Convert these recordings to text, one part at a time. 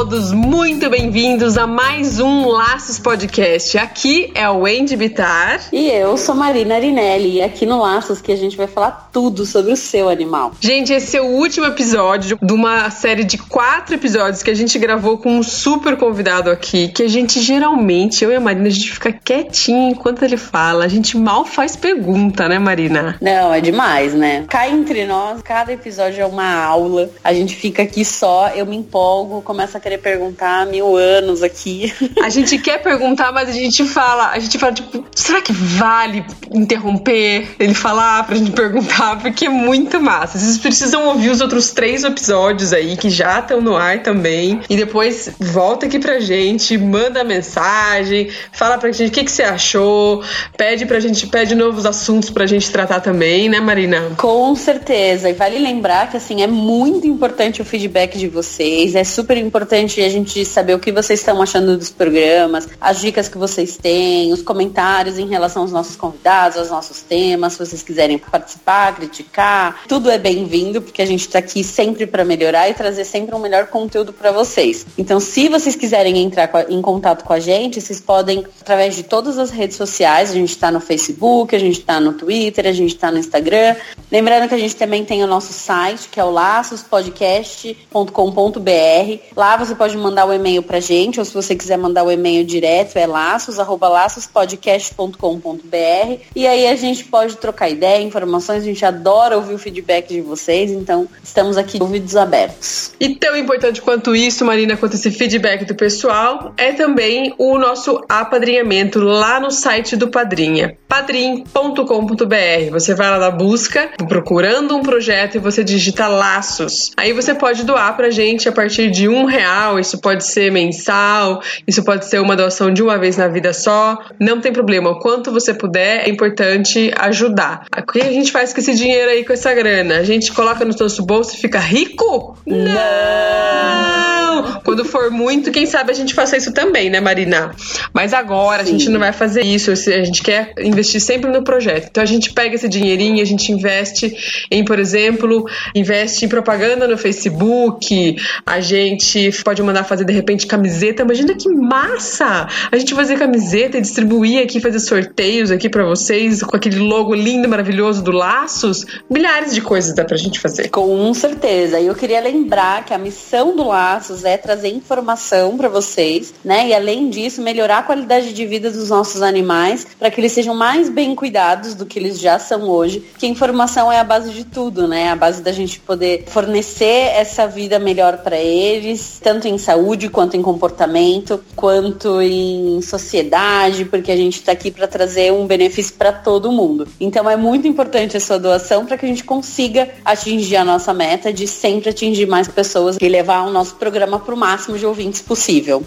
Todos muito bem-vindos a mais um Laços Podcast. Aqui é o Wendy Bitar. E eu sou Marina Arinelli. E aqui no Laços que a gente vai falar tudo sobre o seu animal. Gente, esse é o último episódio de uma série de quatro episódios que a gente gravou com um super convidado aqui. Que a gente geralmente, eu e a Marina, a gente fica quietinho enquanto ele fala. A gente mal faz pergunta, né, Marina? Não, é demais, né? Cá entre nós, cada episódio é uma aula. A gente fica aqui só, eu me empolgo, começo a querer perguntar há mil anos aqui. A gente quer perguntar, mas a gente fala, a gente fala, tipo, será que vale interromper ele falar pra gente perguntar? Porque é muito massa. Vocês precisam ouvir os outros três episódios aí, que já estão no ar também. E depois volta aqui pra gente, manda mensagem, fala pra gente o que, que você achou, pede pra gente, pede novos assuntos pra gente tratar também, né, Marina? Com certeza. E vale lembrar que, assim, é muito importante o feedback de vocês, é super importante importante a gente saber o que vocês estão achando dos programas, as dicas que vocês têm, os comentários em relação aos nossos convidados, aos nossos temas, se vocês quiserem participar, criticar, tudo é bem-vindo, porque a gente está aqui sempre para melhorar e trazer sempre um melhor conteúdo para vocês. Então, se vocês quiserem entrar em contato com a gente, vocês podem através de todas as redes sociais, a gente está no Facebook, a gente está no Twitter, a gente está no Instagram. Lembrando que a gente também tem o nosso site, que é o laçospodcast.com.br. Lá pode mandar o um e-mail pra gente, ou se você quiser mandar o um e-mail direto, é laços, arroba laçospodcast.com.br. E aí a gente pode trocar ideia, informações, a gente adora ouvir o feedback de vocês, então estamos aqui ouvidos abertos. E tão importante quanto isso, Marina, quanto esse feedback do pessoal, é também o nosso apadrinhamento lá no site do Padrinha, padrim.com.br. Você vai lá na busca, procurando um projeto e você digita laços. Aí você pode doar pra gente a partir de um real isso pode ser mensal, isso pode ser uma doação de uma vez na vida só. Não tem problema. O quanto você puder, é importante ajudar. O que a gente faz com esse dinheiro aí, com essa grana? A gente coloca no nosso bolso e fica rico? Não! Quando for muito, quem sabe a gente faça isso também, né, Marina? Mas agora Sim. a gente não vai fazer isso. A gente quer investir sempre no projeto. Então a gente pega esse dinheirinho, a gente investe em, por exemplo, investe em propaganda no Facebook, a gente pode mandar fazer de repente camiseta. Imagina que massa! A gente fazer camiseta e distribuir aqui, fazer sorteios aqui para vocês com aquele logo lindo, maravilhoso do Laços. Milhares de coisas dá pra gente fazer. Com certeza. E eu queria lembrar que a missão do Laços é trazer informação para vocês, né? E além disso, melhorar a qualidade de vida dos nossos animais para que eles sejam mais bem cuidados do que eles já são hoje. Que informação é a base de tudo, né? A base da gente poder fornecer essa vida melhor para eles, tanto em saúde quanto em comportamento, quanto em sociedade, porque a gente está aqui para trazer um benefício para todo mundo. Então é muito importante a sua doação para que a gente consiga atingir a nossa meta de sempre atingir mais pessoas e levar o nosso programa para o máximo de ouvintes possível.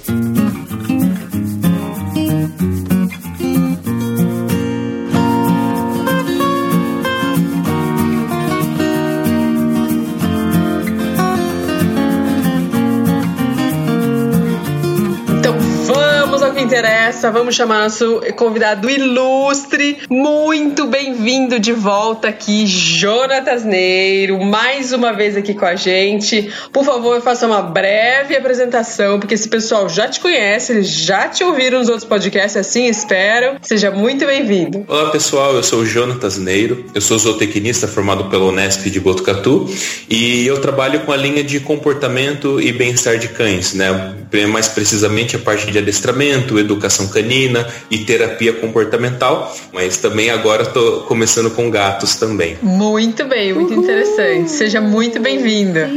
Interessa, vamos chamar nosso convidado ilustre, muito bem-vindo de volta aqui, Jonatas Neiro, mais uma vez aqui com a gente. Por favor, faça uma breve apresentação, porque esse pessoal já te conhece, eles já te ouviram nos outros podcasts, assim espero. Seja muito bem-vindo. Olá, pessoal, eu sou o Jonatas Neiro, eu sou zootecnista formado pela Unesp de Botucatu e eu trabalho com a linha de comportamento e bem-estar de cães, né? Mais precisamente a parte de adestramento, educação canina e terapia comportamental, mas também agora estou começando com gatos também. Muito bem, muito Uhul. interessante. Seja muito bem-vinda.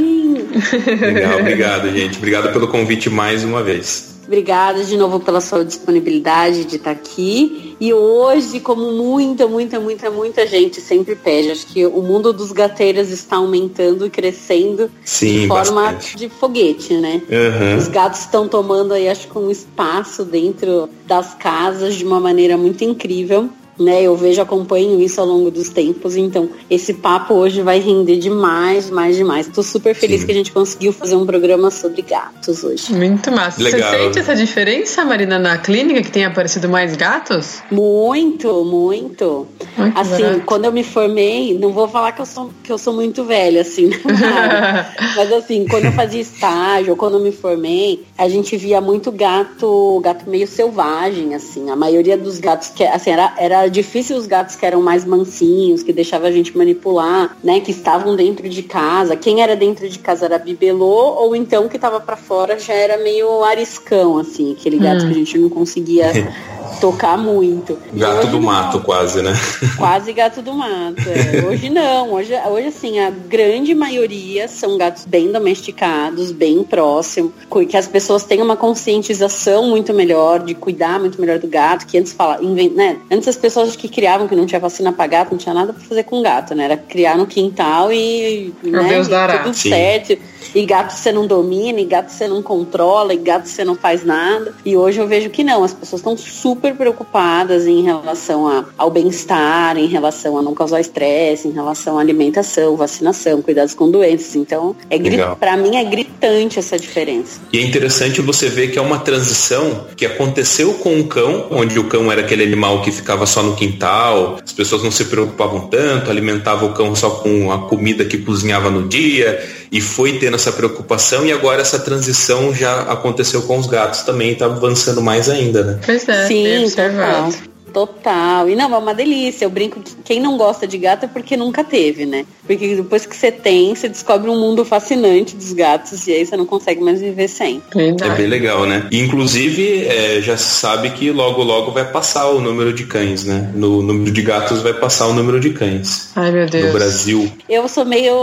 Legal, obrigado, gente. Obrigado pelo convite mais uma vez. Obrigada de novo pela sua disponibilidade de estar aqui. E hoje, como muita, muita, muita, muita gente sempre pede, acho que o mundo dos gateiros está aumentando e crescendo Sim, de forma bastante. de foguete, né? Uhum. Os gatos estão tomando aí, acho que um espaço dentro das casas de uma maneira muito incrível. Né? Eu vejo, acompanho isso ao longo dos tempos, então esse papo hoje vai render demais, mais demais. Tô super feliz Sim. que a gente conseguiu fazer um programa sobre gatos hoje. Muito massa. Legal. Você sente essa diferença, Marina, na clínica que tem aparecido mais gatos? Muito, muito. Ai, assim, barato. quando eu me formei, não vou falar que eu sou, que eu sou muito velha, assim, mas assim, quando eu fazia estágio, quando eu me formei, a gente via muito gato, gato meio selvagem, assim. A maioria dos gatos que, assim, era, era difícil os gatos que eram mais mansinhos, que deixavam a gente manipular, né? Que estavam dentro de casa. Quem era dentro de casa era bibelô, ou então que tava para fora já era meio ariscão, assim, aquele gato hum. que a gente não conseguia tocar muito. Gato do mato, quase, né? Quase gato do mato. É. Hoje não. Hoje, hoje, assim, a grande maioria são gatos bem domesticados, bem próximos, que as pessoas têm uma conscientização muito melhor, de cuidar muito melhor do gato, que antes fala, né? Antes as pessoas que criavam que não tinha vacina pra gato, não tinha nada pra fazer com gato, né? Era criar no quintal e, né, Deus dará. tudo Sim. certo. E gato você não domina, e gato você não controla, e gato você não faz nada. E hoje eu vejo que não, as pessoas estão super preocupadas em relação a, ao bem-estar, em relação a não causar estresse, em relação à alimentação, vacinação, cuidados com doenças. Então, é para mim é gritante essa diferença. E é interessante você ver que é uma transição que aconteceu com o cão, onde o cão era aquele animal que ficava só no quintal, as pessoas não se preocupavam tanto, alimentavam o cão só com a comida que cozinhava no dia, e foi tendo essa preocupação e agora essa transição já aconteceu com os gatos também, está avançando mais ainda, né? Pois é, Sim, observado. Total. E não, é uma delícia. Eu brinco que quem não gosta de gato é porque nunca teve, né? Porque depois que você tem, você descobre um mundo fascinante dos gatos e aí você não consegue mais viver sem. É bem legal, né? inclusive, é, já se sabe que logo, logo vai passar o número de cães, né? No número de gatos vai passar o número de cães. Ai, meu Deus. No Brasil. Eu sou meio.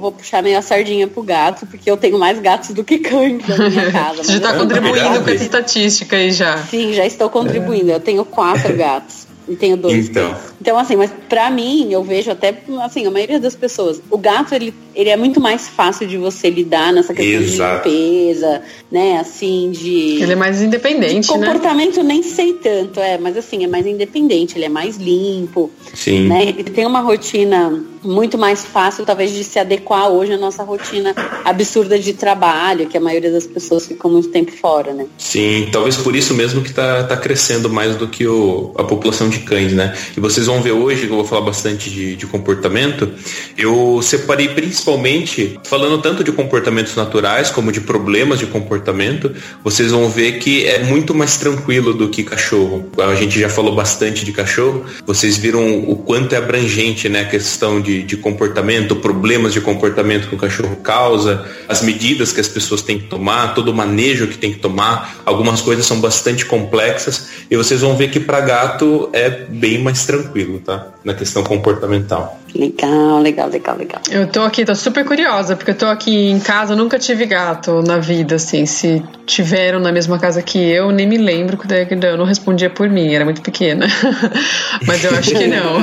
Vou puxar meio a sardinha pro gato, porque eu tenho mais gatos do que cães na minha casa. Você já tá contribuindo com essa estatística aí já. Sim, já estou contribuindo. É. Eu tenho quatro gatos. E tenho dois. Então. Então, assim, mas pra mim, eu vejo até, assim, a maioria das pessoas, o gato, ele, ele é muito mais fácil de você lidar nessa questão Exato. de limpeza, né, assim, de... Ele é mais independente, de né? comportamento né? nem sei tanto, é, mas assim, é mais independente, ele é mais limpo. Sim. Né, ele tem uma rotina muito mais fácil, talvez, de se adequar hoje à nossa rotina absurda de trabalho, que a maioria das pessoas ficam muito tempo fora, né? Sim, talvez por isso mesmo que tá, tá crescendo mais do que o, a população de cães, né? E vocês vão ver hoje, que eu vou falar bastante de, de comportamento, eu separei principalmente, falando tanto de comportamentos naturais como de problemas de comportamento, vocês vão ver que é muito mais tranquilo do que cachorro. A gente já falou bastante de cachorro, vocês viram o quanto é abrangente, né, a questão de de, de comportamento, problemas de comportamento que o cachorro causa, as medidas que as pessoas têm que tomar, todo o manejo que tem que tomar. Algumas coisas são bastante complexas e vocês vão ver que para gato é bem mais tranquilo, tá? Na questão comportamental. Legal, legal, legal, legal. Eu tô aqui, tô super curiosa, porque eu tô aqui em casa, nunca tive gato na vida, assim. Se tiveram na mesma casa que eu, nem me lembro quando eu não respondia por mim, era muito pequena. Mas eu acho que não.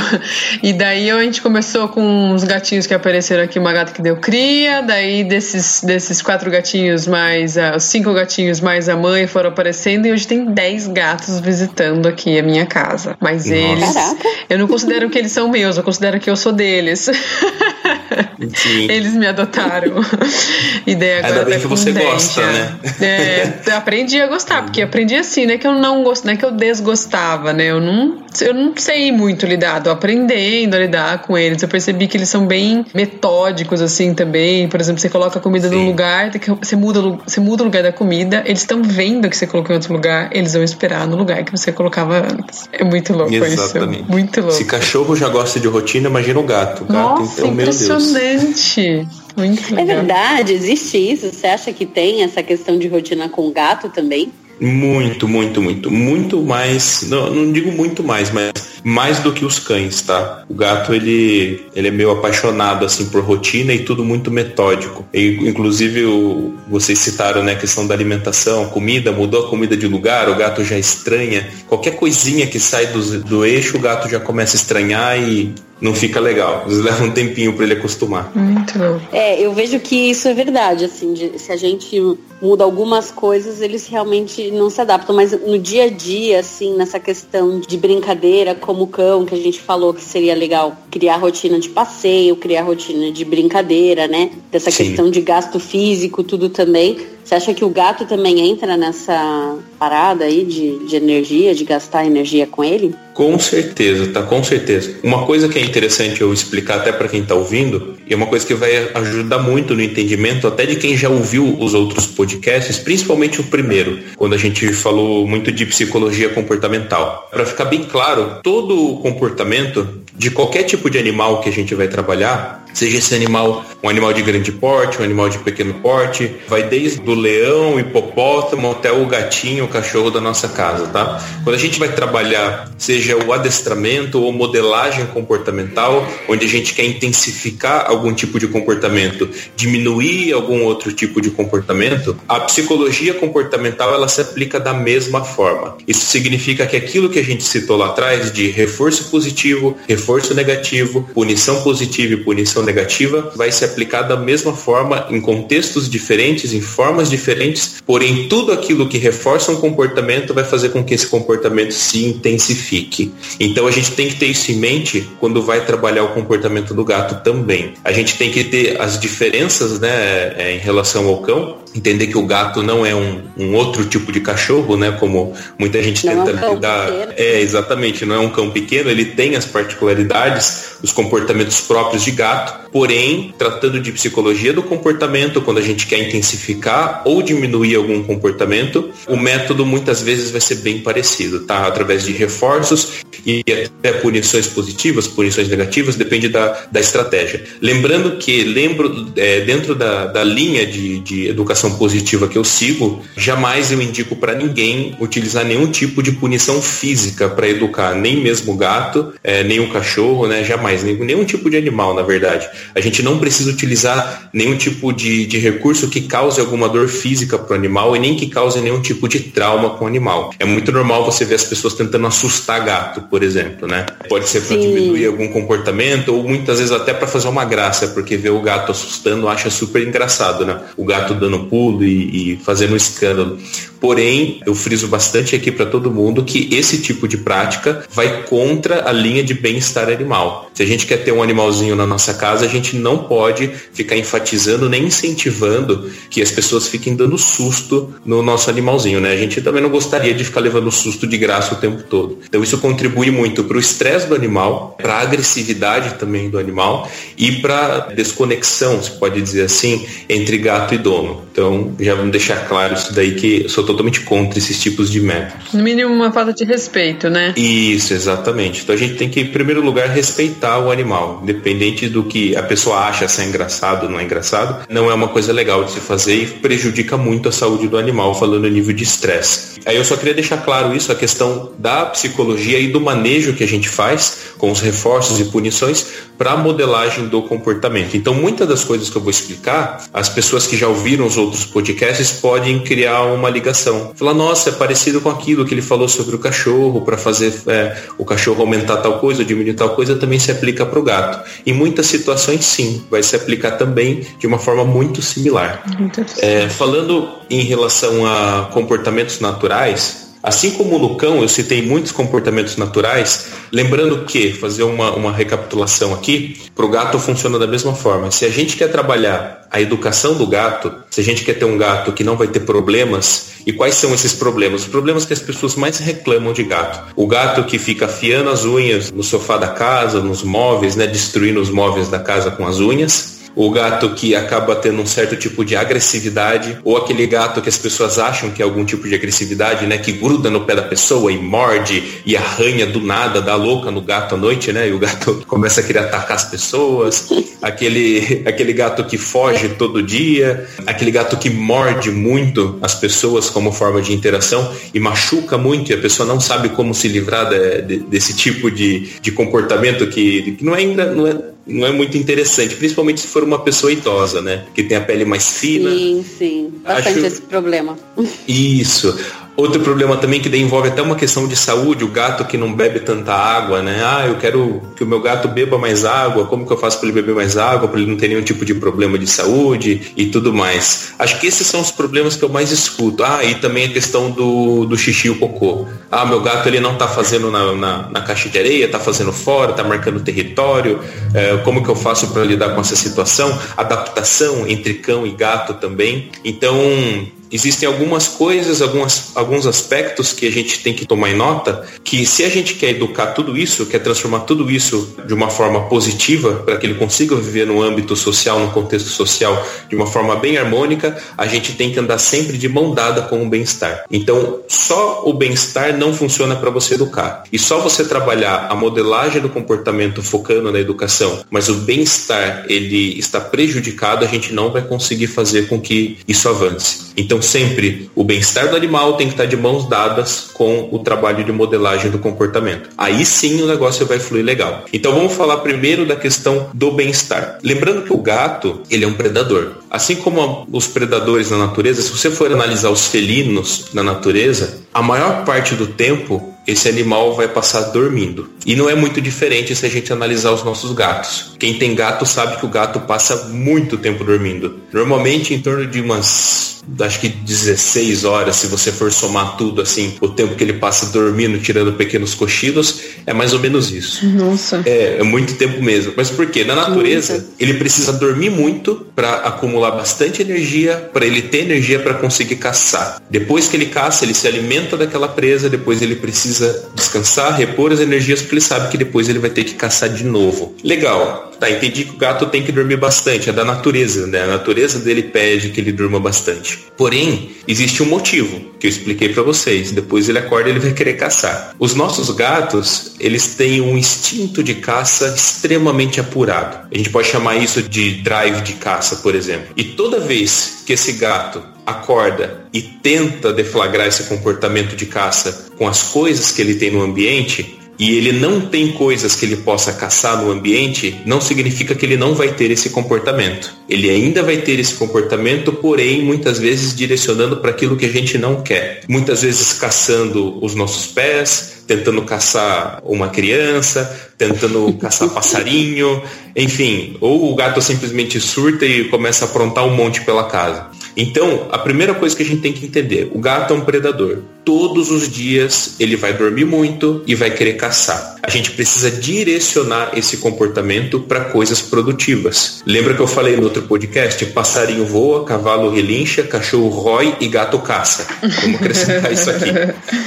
E daí a gente começou com uns gatinhos que apareceram aqui, uma gata que deu cria, daí desses, desses quatro gatinhos mais, uh, os cinco gatinhos mais a mãe foram aparecendo e hoje tem dez gatos visitando aqui a minha casa. Mas Nossa. eles, Caraca. eu não considero que eles são meus, eu considero que eu sou deles. Sim. Eles me adotaram. E daí agora Ainda bem que você 10, gosta, já. né? É, aprendi a gostar, porque aprendi assim, né? Que eu não gosto, não é que eu desgostava, né? Eu não, eu não sei muito lidar, tô aprendendo a lidar com eles. Eu percebi que eles são bem metódicos, assim, também. Por exemplo, você coloca a comida Sim. num lugar, você muda, você muda o lugar da comida, eles estão vendo que você colocou em outro lugar, eles vão esperar no lugar que você colocava antes. É muito louco Exatamente. isso. Muito louco. Se cachorro já gosta de rotina, imagina o gato. Gato Nossa, então, impressionante. Muito legal. É verdade, existe isso? Você acha que tem essa questão de rotina com gato também? Muito, muito, muito. Muito mais. Não, não digo muito mais, mas mais do que os cães, tá? O gato, ele, ele é meio apaixonado, assim, por rotina e tudo muito metódico. E, inclusive, o, vocês citaram, né, a questão da alimentação, comida, mudou a comida de lugar, o gato já estranha. Qualquer coisinha que sai do, do eixo, o gato já começa a estranhar e não fica legal. Às vezes leva um tempinho para ele acostumar. Muito bom. É, eu vejo que isso é verdade, assim, de, se a gente muda algumas coisas, eles realmente não se adaptam. Mas no dia a dia, assim, nessa questão de brincadeira, como o cão, que a gente falou que seria legal criar rotina de passeio, criar rotina de brincadeira, né? Dessa Sim. questão de gasto físico, tudo também. Você acha que o gato também entra nessa parada aí de, de energia, de gastar energia com ele? Com certeza, tá? Com certeza. Uma coisa que é interessante eu explicar até para quem está ouvindo, e é uma coisa que vai ajudar muito no entendimento até de quem já ouviu os outros podcasts, principalmente o primeiro, quando a gente falou muito de psicologia comportamental. Para ficar bem claro, todo comportamento de qualquer tipo de animal que a gente vai trabalhar, seja esse animal um animal de grande porte, um animal de pequeno porte, vai desde o leão, hipopótamo até o gatinho, o cachorro da nossa casa, tá? Quando a gente vai trabalhar, seja o adestramento ou modelagem comportamental, onde a gente quer intensificar algum tipo de comportamento, diminuir algum outro tipo de comportamento, a psicologia comportamental ela se aplica da mesma forma. Isso significa que aquilo que a gente citou lá atrás de reforço positivo, reforço negativo, punição positiva e punição negativa vai se aplicar da mesma forma em contextos diferentes, em formas diferentes, porém tudo aquilo que reforça um comportamento vai fazer com que esse comportamento se intensifique. Então a gente tem que ter isso em mente quando vai trabalhar o comportamento do gato também. A gente tem que ter as diferenças né, é, em relação ao cão, entender que o gato não é um, um outro tipo de cachorro, né? Como muita gente não tenta é um lidar. É, exatamente, não é um cão pequeno, ele tem as particularidades, os comportamentos próprios de gato, porém, tratando de psicologia do comportamento, quando a gente quer intensificar ou diminuir algum comportamento, o método muitas vezes vai ser bem parecido, tá? Através de reforços e até punições positivas, punições negativas, depende da, da estratégia. Lembrando que, lembro, é, dentro da, da linha de, de educação positiva que eu sigo, jamais eu indico para ninguém utilizar nenhum tipo de punição física para educar, nem mesmo gato, é, nem o cachorro, né? Jamais, nenhum, nenhum tipo de animal, na verdade. A gente não precisa utilizar nenhum tipo de, de recurso que cause alguma dor física para o animal e nem que cause nenhum tipo de trauma com o animal. É muito normal você ver as pessoas tentando assustar gato, por exemplo, né? Pode ser para diminuir algum comportamento ou muitas vezes até para fazer uma graça, porque ver o gato assustando acha super engraçado, né? O gato dando pulo e, e fazendo escândalo. Porém, eu friso bastante aqui para todo mundo que esse tipo de prática vai contra a linha de bem-estar animal. Se a gente quer ter um animalzinho na nossa casa, a gente não pode ficar enfatizando nem incentivando que as pessoas fiquem dando susto no nosso animalzinho, né? A gente também não gostaria de ficar levando susto de graça o tempo todo. Então isso contribui muito para o estresse do animal, para a agressividade também do animal e para desconexão, se pode dizer assim, entre gato e dono. Então já vamos deixar claro isso daí que sou totalmente contra esses tipos de métodos. No mínimo uma falta de respeito, né? Isso, exatamente. Então a gente tem que, em primeiro lugar, respeitar o animal, independente do que a pessoa acha se é engraçado ou não é engraçado, não é uma coisa legal de se fazer e prejudica muito a saúde do animal, falando em nível de estresse. Aí eu só queria deixar claro isso, a questão da psicologia e do manejo que a gente faz com os reforços e punições para a modelagem do comportamento. Então, muitas das coisas que eu vou explicar, as pessoas que já ouviram os outros podcasts podem criar uma ligação. Falar, nossa, é parecido com aquilo que ele falou sobre o cachorro, para fazer é, o cachorro aumentar tal coisa, diminuir tal coisa, também se aplica para o gato. Em muitas situações, sim, vai se aplicar também de uma forma muito similar. É, falando em relação a comportamentos naturais, Assim como no cão eu citei muitos comportamentos naturais, lembrando que, fazer uma, uma recapitulação aqui, para o gato funciona da mesma forma. Se a gente quer trabalhar a educação do gato, se a gente quer ter um gato que não vai ter problemas, e quais são esses problemas? Os problemas que as pessoas mais reclamam de gato. O gato que fica afiando as unhas no sofá da casa, nos móveis, né, destruindo os móveis da casa com as unhas o gato que acaba tendo um certo tipo de agressividade, ou aquele gato que as pessoas acham que é algum tipo de agressividade, né? Que gruda no pé da pessoa e morde e arranha do nada, dá louca no gato à noite, né? E o gato começa a querer atacar as pessoas. Aquele, aquele gato que foge todo dia, aquele gato que morde muito as pessoas como forma de interação e machuca muito e a pessoa não sabe como se livrar de, de, desse tipo de, de comportamento que, que não é, não é não é muito interessante, principalmente se for uma pessoa idosa, né? Que tem a pele mais fina. Sim, sim. Bastante Acho... esse problema. Isso. Outro problema também que envolve até uma questão de saúde, o gato que não bebe tanta água, né? Ah, eu quero que o meu gato beba mais água, como que eu faço para ele beber mais água, para ele não ter nenhum tipo de problema de saúde e tudo mais. Acho que esses são os problemas que eu mais escuto. Ah, e também a questão do, do xixi e o cocô. Ah, meu gato ele não está fazendo na, na, na, caixa de areia, está fazendo fora, está marcando território. É, como que eu faço para lidar com essa situação? Adaptação entre cão e gato também. Então, existem algumas coisas, algumas, alguns aspectos que a gente tem que tomar em nota, que se a gente quer educar tudo isso, quer transformar tudo isso de uma forma positiva, para que ele consiga viver no âmbito social, no contexto social, de uma forma bem harmônica, a gente tem que andar sempre de mão dada com o bem-estar. Então, só o bem-estar não funciona para você educar. E só você trabalhar a modelagem do comportamento focando na educação, mas o bem-estar ele está prejudicado, a gente não vai conseguir fazer com que isso avance. Então, então, sempre o bem-estar do animal tem que estar de mãos dadas com o trabalho de modelagem do comportamento. Aí sim o negócio vai fluir legal. Então, vamos falar primeiro da questão do bem-estar. Lembrando que o gato, ele é um predador. Assim como os predadores na natureza, se você for analisar os felinos na natureza, a maior parte do tempo esse animal vai passar dormindo. E não é muito diferente se a gente analisar os nossos gatos. Quem tem gato sabe que o gato passa muito tempo dormindo. Normalmente em torno de umas acho que 16 horas, se você for somar tudo assim, o tempo que ele passa dormindo, tirando pequenos cochilos, é mais ou menos isso. Nossa. É, é muito tempo mesmo. Mas por quê? Na natureza, ele precisa dormir muito para acumular bastante energia, para ele ter energia para conseguir caçar. Depois que ele caça, ele se alimenta daquela presa, depois ele precisa descansar, repor as energias, porque ele sabe que depois ele vai ter que caçar de novo. Legal. Tá, entendi que o gato tem que dormir bastante, é da natureza, né? A natureza dele pede que ele durma bastante. Porém, existe um motivo que eu expliquei para vocês. Depois ele acorda e ele vai querer caçar. Os nossos gatos, eles têm um instinto de caça extremamente apurado. A gente pode chamar isso de drive de caça, por exemplo. E toda vez que esse gato acorda e tenta deflagrar esse comportamento de caça com as coisas que ele tem no ambiente, e ele não tem coisas que ele possa caçar no ambiente, não significa que ele não vai ter esse comportamento. Ele ainda vai ter esse comportamento, porém, muitas vezes direcionando para aquilo que a gente não quer. Muitas vezes caçando os nossos pés, tentando caçar uma criança, tentando caçar passarinho, enfim, ou o gato simplesmente surta e começa a aprontar um monte pela casa. Então, a primeira coisa que a gente tem que entender, o gato é um predador. Todos os dias ele vai dormir muito e vai querer caçar. A gente precisa direcionar esse comportamento para coisas produtivas. Lembra que eu falei no outro podcast? Passarinho voa, cavalo relincha, cachorro rói e gato caça. Vamos acrescentar isso aqui.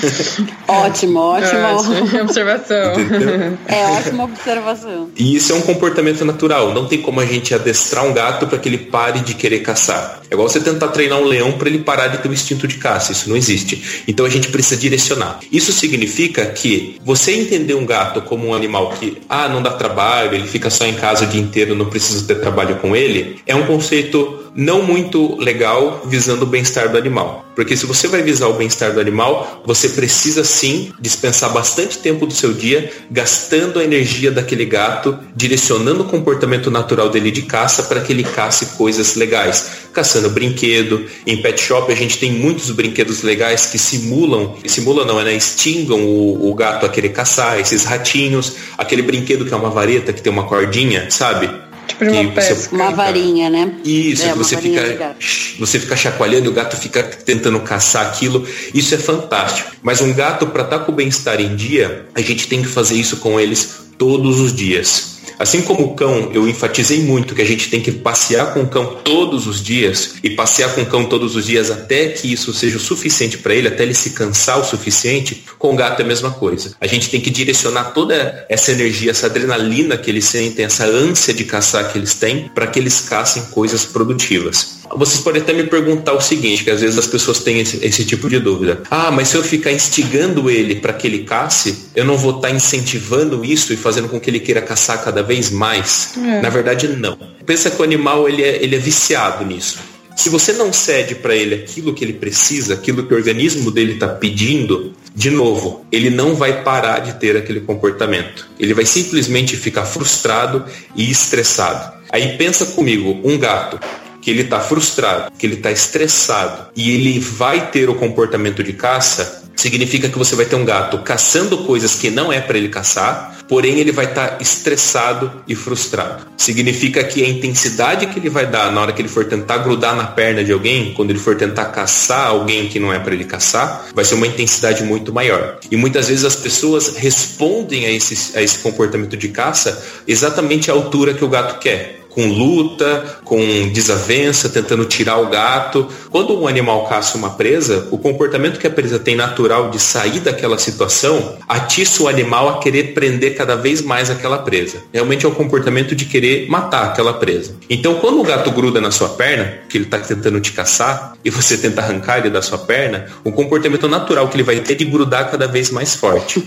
ótimo, ótimo. Ótima observação. Entendeu? É ótima observação. E isso é um comportamento natural. Não tem como a gente adestrar um gato para que ele pare de querer caçar. É igual você tentar treinar um leão para ele parar de ter o instinto de caça. Isso não existe. Então a gente precisa direcionar. Isso significa que você entender um gato como um animal que, ah, não dá trabalho, ele fica só em casa o dia inteiro, não precisa ter trabalho com ele, é um conceito não muito legal visando o bem-estar do animal. Porque se você vai visar o bem-estar do animal, você precisa sim dispensar bastante tempo do seu dia gastando a energia daquele gato, direcionando o comportamento natural dele de caça para que ele casse coisas legais. Caçando brinquedo. Em pet shop a gente tem muitos brinquedos legais que simulam, simulam não, né? Extingam o, o gato a querer caçar, esses ratinhos, aquele brinquedo que é uma vareta que tem uma cordinha, sabe? Tipo de uma. Você... Uma varinha, né? Isso, é, você fica, você fica chacoalhando, o gato fica tentando caçar aquilo. Isso é fantástico. Mas um gato, para estar tá com o bem-estar em dia, a gente tem que fazer isso com eles todos os dias. Assim como o cão, eu enfatizei muito que a gente tem que passear com o cão todos os dias e passear com o cão todos os dias até que isso seja o suficiente para ele, até ele se cansar o suficiente. Com o gato é a mesma coisa. A gente tem que direcionar toda essa energia, essa adrenalina que eles sentem, essa ânsia de caçar que eles têm, para que eles caçem coisas produtivas. Vocês podem até me perguntar o seguinte, que às vezes as pessoas têm esse, esse tipo de dúvida. Ah, mas se eu ficar instigando ele para que ele casse, eu não vou estar tá incentivando isso e fazendo com que ele queira caçar cada vez mais? É. Na verdade, não. Pensa que o animal ele é, ele é viciado nisso. Se você não cede para ele aquilo que ele precisa, aquilo que o organismo dele está pedindo, de novo, ele não vai parar de ter aquele comportamento. Ele vai simplesmente ficar frustrado e estressado. Aí pensa comigo, um gato que ele está frustrado, que ele está estressado e ele vai ter o comportamento de caça, significa que você vai ter um gato caçando coisas que não é para ele caçar, porém ele vai estar tá estressado e frustrado. Significa que a intensidade que ele vai dar na hora que ele for tentar grudar na perna de alguém, quando ele for tentar caçar alguém que não é para ele caçar, vai ser uma intensidade muito maior. E muitas vezes as pessoas respondem a esse, a esse comportamento de caça exatamente à altura que o gato quer com luta, com desavença, tentando tirar o gato. Quando um animal caça uma presa, o comportamento que a presa tem natural de sair daquela situação atiça o animal a querer prender cada vez mais aquela presa. Realmente é o comportamento de querer matar aquela presa. Então, quando o gato gruda na sua perna, que ele está tentando te caçar, e você tenta arrancar ele da sua perna, o comportamento natural que ele vai ter é de grudar cada vez mais forte.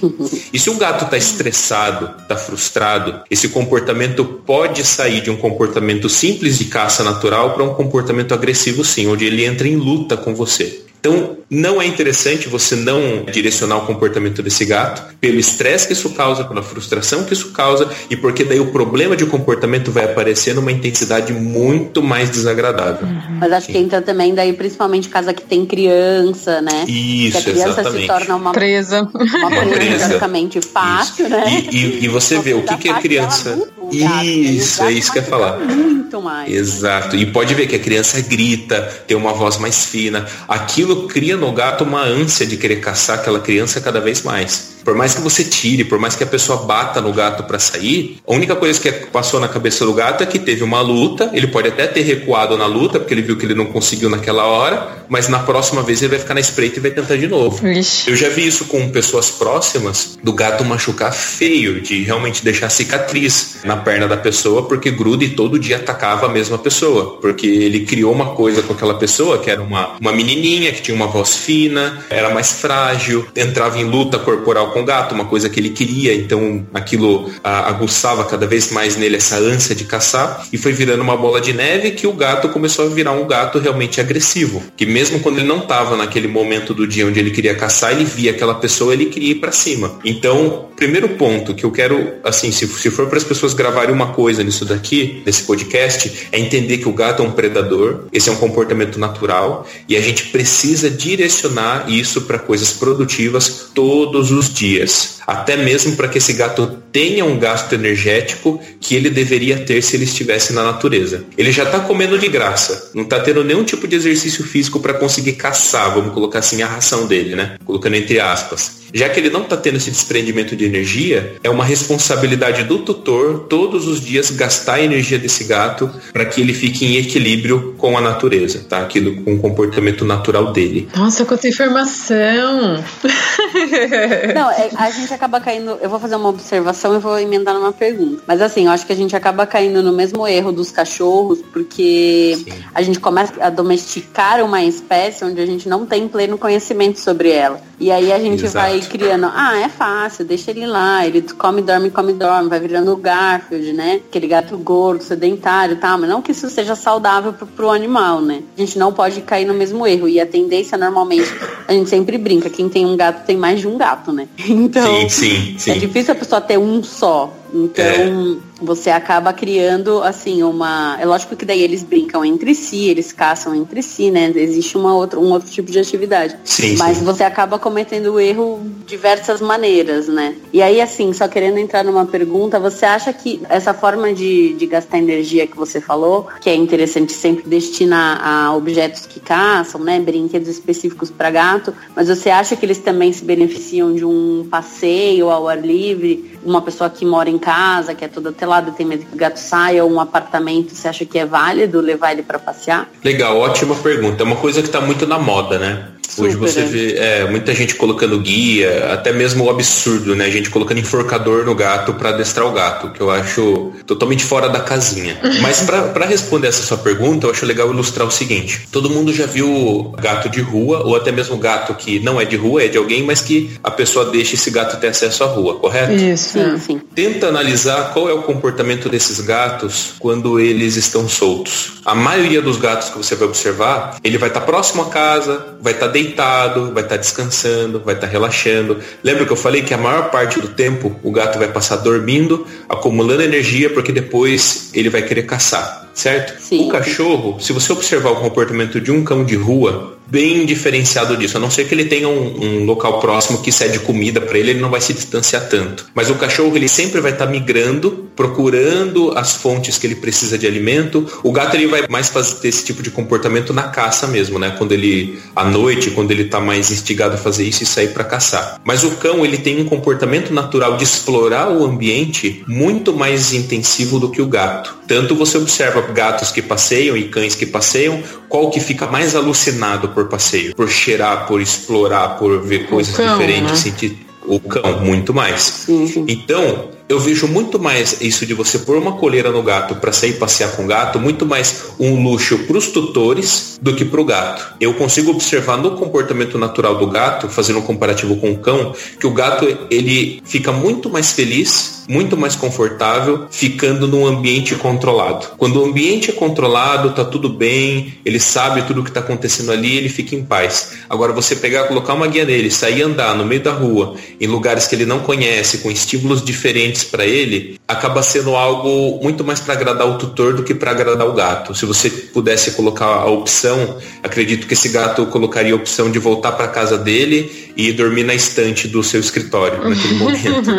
E se o gato está estressado, está frustrado, esse comportamento pode sair de um comportamento comportamento simples de caça natural para um comportamento agressivo sim, onde ele entra em luta com você. Então, não é interessante você não direcionar o comportamento desse gato pelo estresse que isso causa, pela frustração que isso causa e porque daí o problema de comportamento vai aparecer numa intensidade muito mais desagradável. Uhum. Mas acho Sim. que entra também daí principalmente casa que tem criança, né? Isso, que a criança exatamente. se torna uma presa, uma presa praticamente fácil, isso. né? E, e, e você vê o que, que a criança isso, é isso que eu ia falar. Muito mais. Exato. E pode ver que a criança grita, tem uma voz mais fina. Aquilo cria no gato uma ânsia de querer caçar aquela criança cada vez mais. Por mais que você tire, por mais que a pessoa bata no gato para sair, a única coisa que passou na cabeça do gato é que teve uma luta. Ele pode até ter recuado na luta, porque ele viu que ele não conseguiu naquela hora, mas na próxima vez ele vai ficar na espreita e vai tentar de novo. Ixi. Eu já vi isso com pessoas próximas do gato machucar feio, de realmente deixar cicatriz na perna da pessoa, porque gruda e todo dia atacava a mesma pessoa. Porque ele criou uma coisa com aquela pessoa que era uma, uma menininha que tinha uma voz fina, era mais frágil, entrava em luta corporal com o gato, uma coisa que ele queria, então aquilo ah, aguçava cada vez mais nele essa ânsia de caçar e foi virando uma bola de neve que o gato começou a virar um gato realmente agressivo, que mesmo quando ele não estava naquele momento do dia onde ele queria caçar, ele via aquela pessoa, ele queria ir para cima. Então, primeiro ponto que eu quero, assim, se, se for para as pessoas gravarem uma coisa nisso daqui, nesse podcast, é entender que o gato é um predador, esse é um comportamento natural e a gente precisa direcionar isso para coisas produtivas todos os dias dias, até mesmo para que esse gato tenha um gasto energético que ele deveria ter se ele estivesse na natureza. Ele já está comendo de graça, não está tendo nenhum tipo de exercício físico para conseguir caçar, vamos colocar assim, a ração dele, né? Colocando entre aspas. Já que ele não está tendo esse desprendimento de energia, é uma responsabilidade do tutor todos os dias gastar a energia desse gato para que ele fique em equilíbrio com a natureza, tá? Aquilo com o comportamento natural dele. Nossa, quanta informação! Não, é, a gente acaba caindo. Eu vou fazer uma observação e vou emendar numa pergunta. Mas assim, eu acho que a gente acaba caindo no mesmo erro dos cachorros, porque Sim. a gente começa a domesticar uma espécie onde a gente não tem pleno conhecimento sobre ela. E aí a gente Exato. vai criando, ah, é fácil, deixa ele lá, ele come, dorme, come, dorme, vai virando o Garfield, né? Aquele gato gordo, sedentário e tal, mas não que isso seja saudável pro, pro animal, né? A gente não pode cair no mesmo erro. E a tendência, normalmente, a gente sempre brinca, quem tem um gato tem mais de um gato, né? Então, sim, sim, sim. é difícil a pessoa ter um só. Então, é. você acaba criando, assim, uma. É lógico que daí eles brincam entre si, eles caçam entre si, né? Existe uma outra, um outro tipo de atividade. Sim, Mas sim. você acaba cometendo o erro de diversas maneiras, né? E aí, assim, só querendo entrar numa pergunta, você acha que essa forma de, de gastar energia que você falou, que é interessante sempre destinar a objetos que caçam, né? Brinquedos específicos para gato, mas você acha que eles também se beneficiam de um passeio ao ar livre? Uma pessoa que mora em casa, que é toda telada, tem medo que o gato saia, ou um apartamento, você acha que é válido levar ele para passear? Legal, ótima pergunta. É uma coisa que está muito na moda, né? Super, Hoje você vê é, muita gente colocando guia, até mesmo o absurdo, né? A gente colocando enforcador no gato para adestrar o gato, que eu acho totalmente fora da casinha. Mas para responder essa sua pergunta, eu acho legal ilustrar o seguinte: todo mundo já viu gato de rua, ou até mesmo gato que não é de rua, é de alguém, mas que a pessoa deixa esse gato ter acesso à rua, correto? Isso. Sim, sim. Tenta analisar qual é o comportamento desses gatos quando eles estão soltos. A maioria dos gatos que você vai observar, ele vai estar tá próximo à casa, vai estar tá deitado, vai estar tá descansando, vai estar tá relaxando. Lembra que eu falei que a maior parte do tempo o gato vai passar dormindo, acumulando energia, porque depois ele vai querer caçar, certo? Sim. O cachorro, se você observar o comportamento de um cão de rua, bem diferenciado disso. A não ser que ele tenha um, um local próximo que cede comida para ele, ele não vai se distanciar tanto. Mas o cachorro ele sempre vai estar tá migrando, procurando as fontes que ele precisa de alimento. O gato ele vai mais fazer esse tipo de comportamento na caça mesmo, né? Quando ele à noite, quando ele está mais instigado a fazer isso e sair para caçar. Mas o cão ele tem um comportamento natural de explorar o ambiente muito mais intensivo do que o gato. Tanto você observa gatos que passeiam e cães que passeiam, qual que fica mais alucinado por passeio, por cheirar, por explorar, por ver coisas cão, diferentes, né? sentir o cão, muito mais. Sim. Então, eu vejo muito mais isso de você pôr uma coleira no gato para sair passear com o gato, muito mais um luxo para os tutores do que para o gato. Eu consigo observar no comportamento natural do gato, fazendo um comparativo com o cão, que o gato ele fica muito mais feliz, muito mais confortável, ficando num ambiente controlado. Quando o ambiente é controlado, tá tudo bem, ele sabe tudo o que está acontecendo ali, ele fica em paz. Agora você pegar, colocar uma guia nele, sair andar no meio da rua, em lugares que ele não conhece, com estímulos diferentes para ele, acaba sendo algo muito mais para agradar o tutor do que para agradar o gato. Se você pudesse colocar a opção, acredito que esse gato colocaria a opção de voltar para casa dele e dormir na estante do seu escritório naquele momento.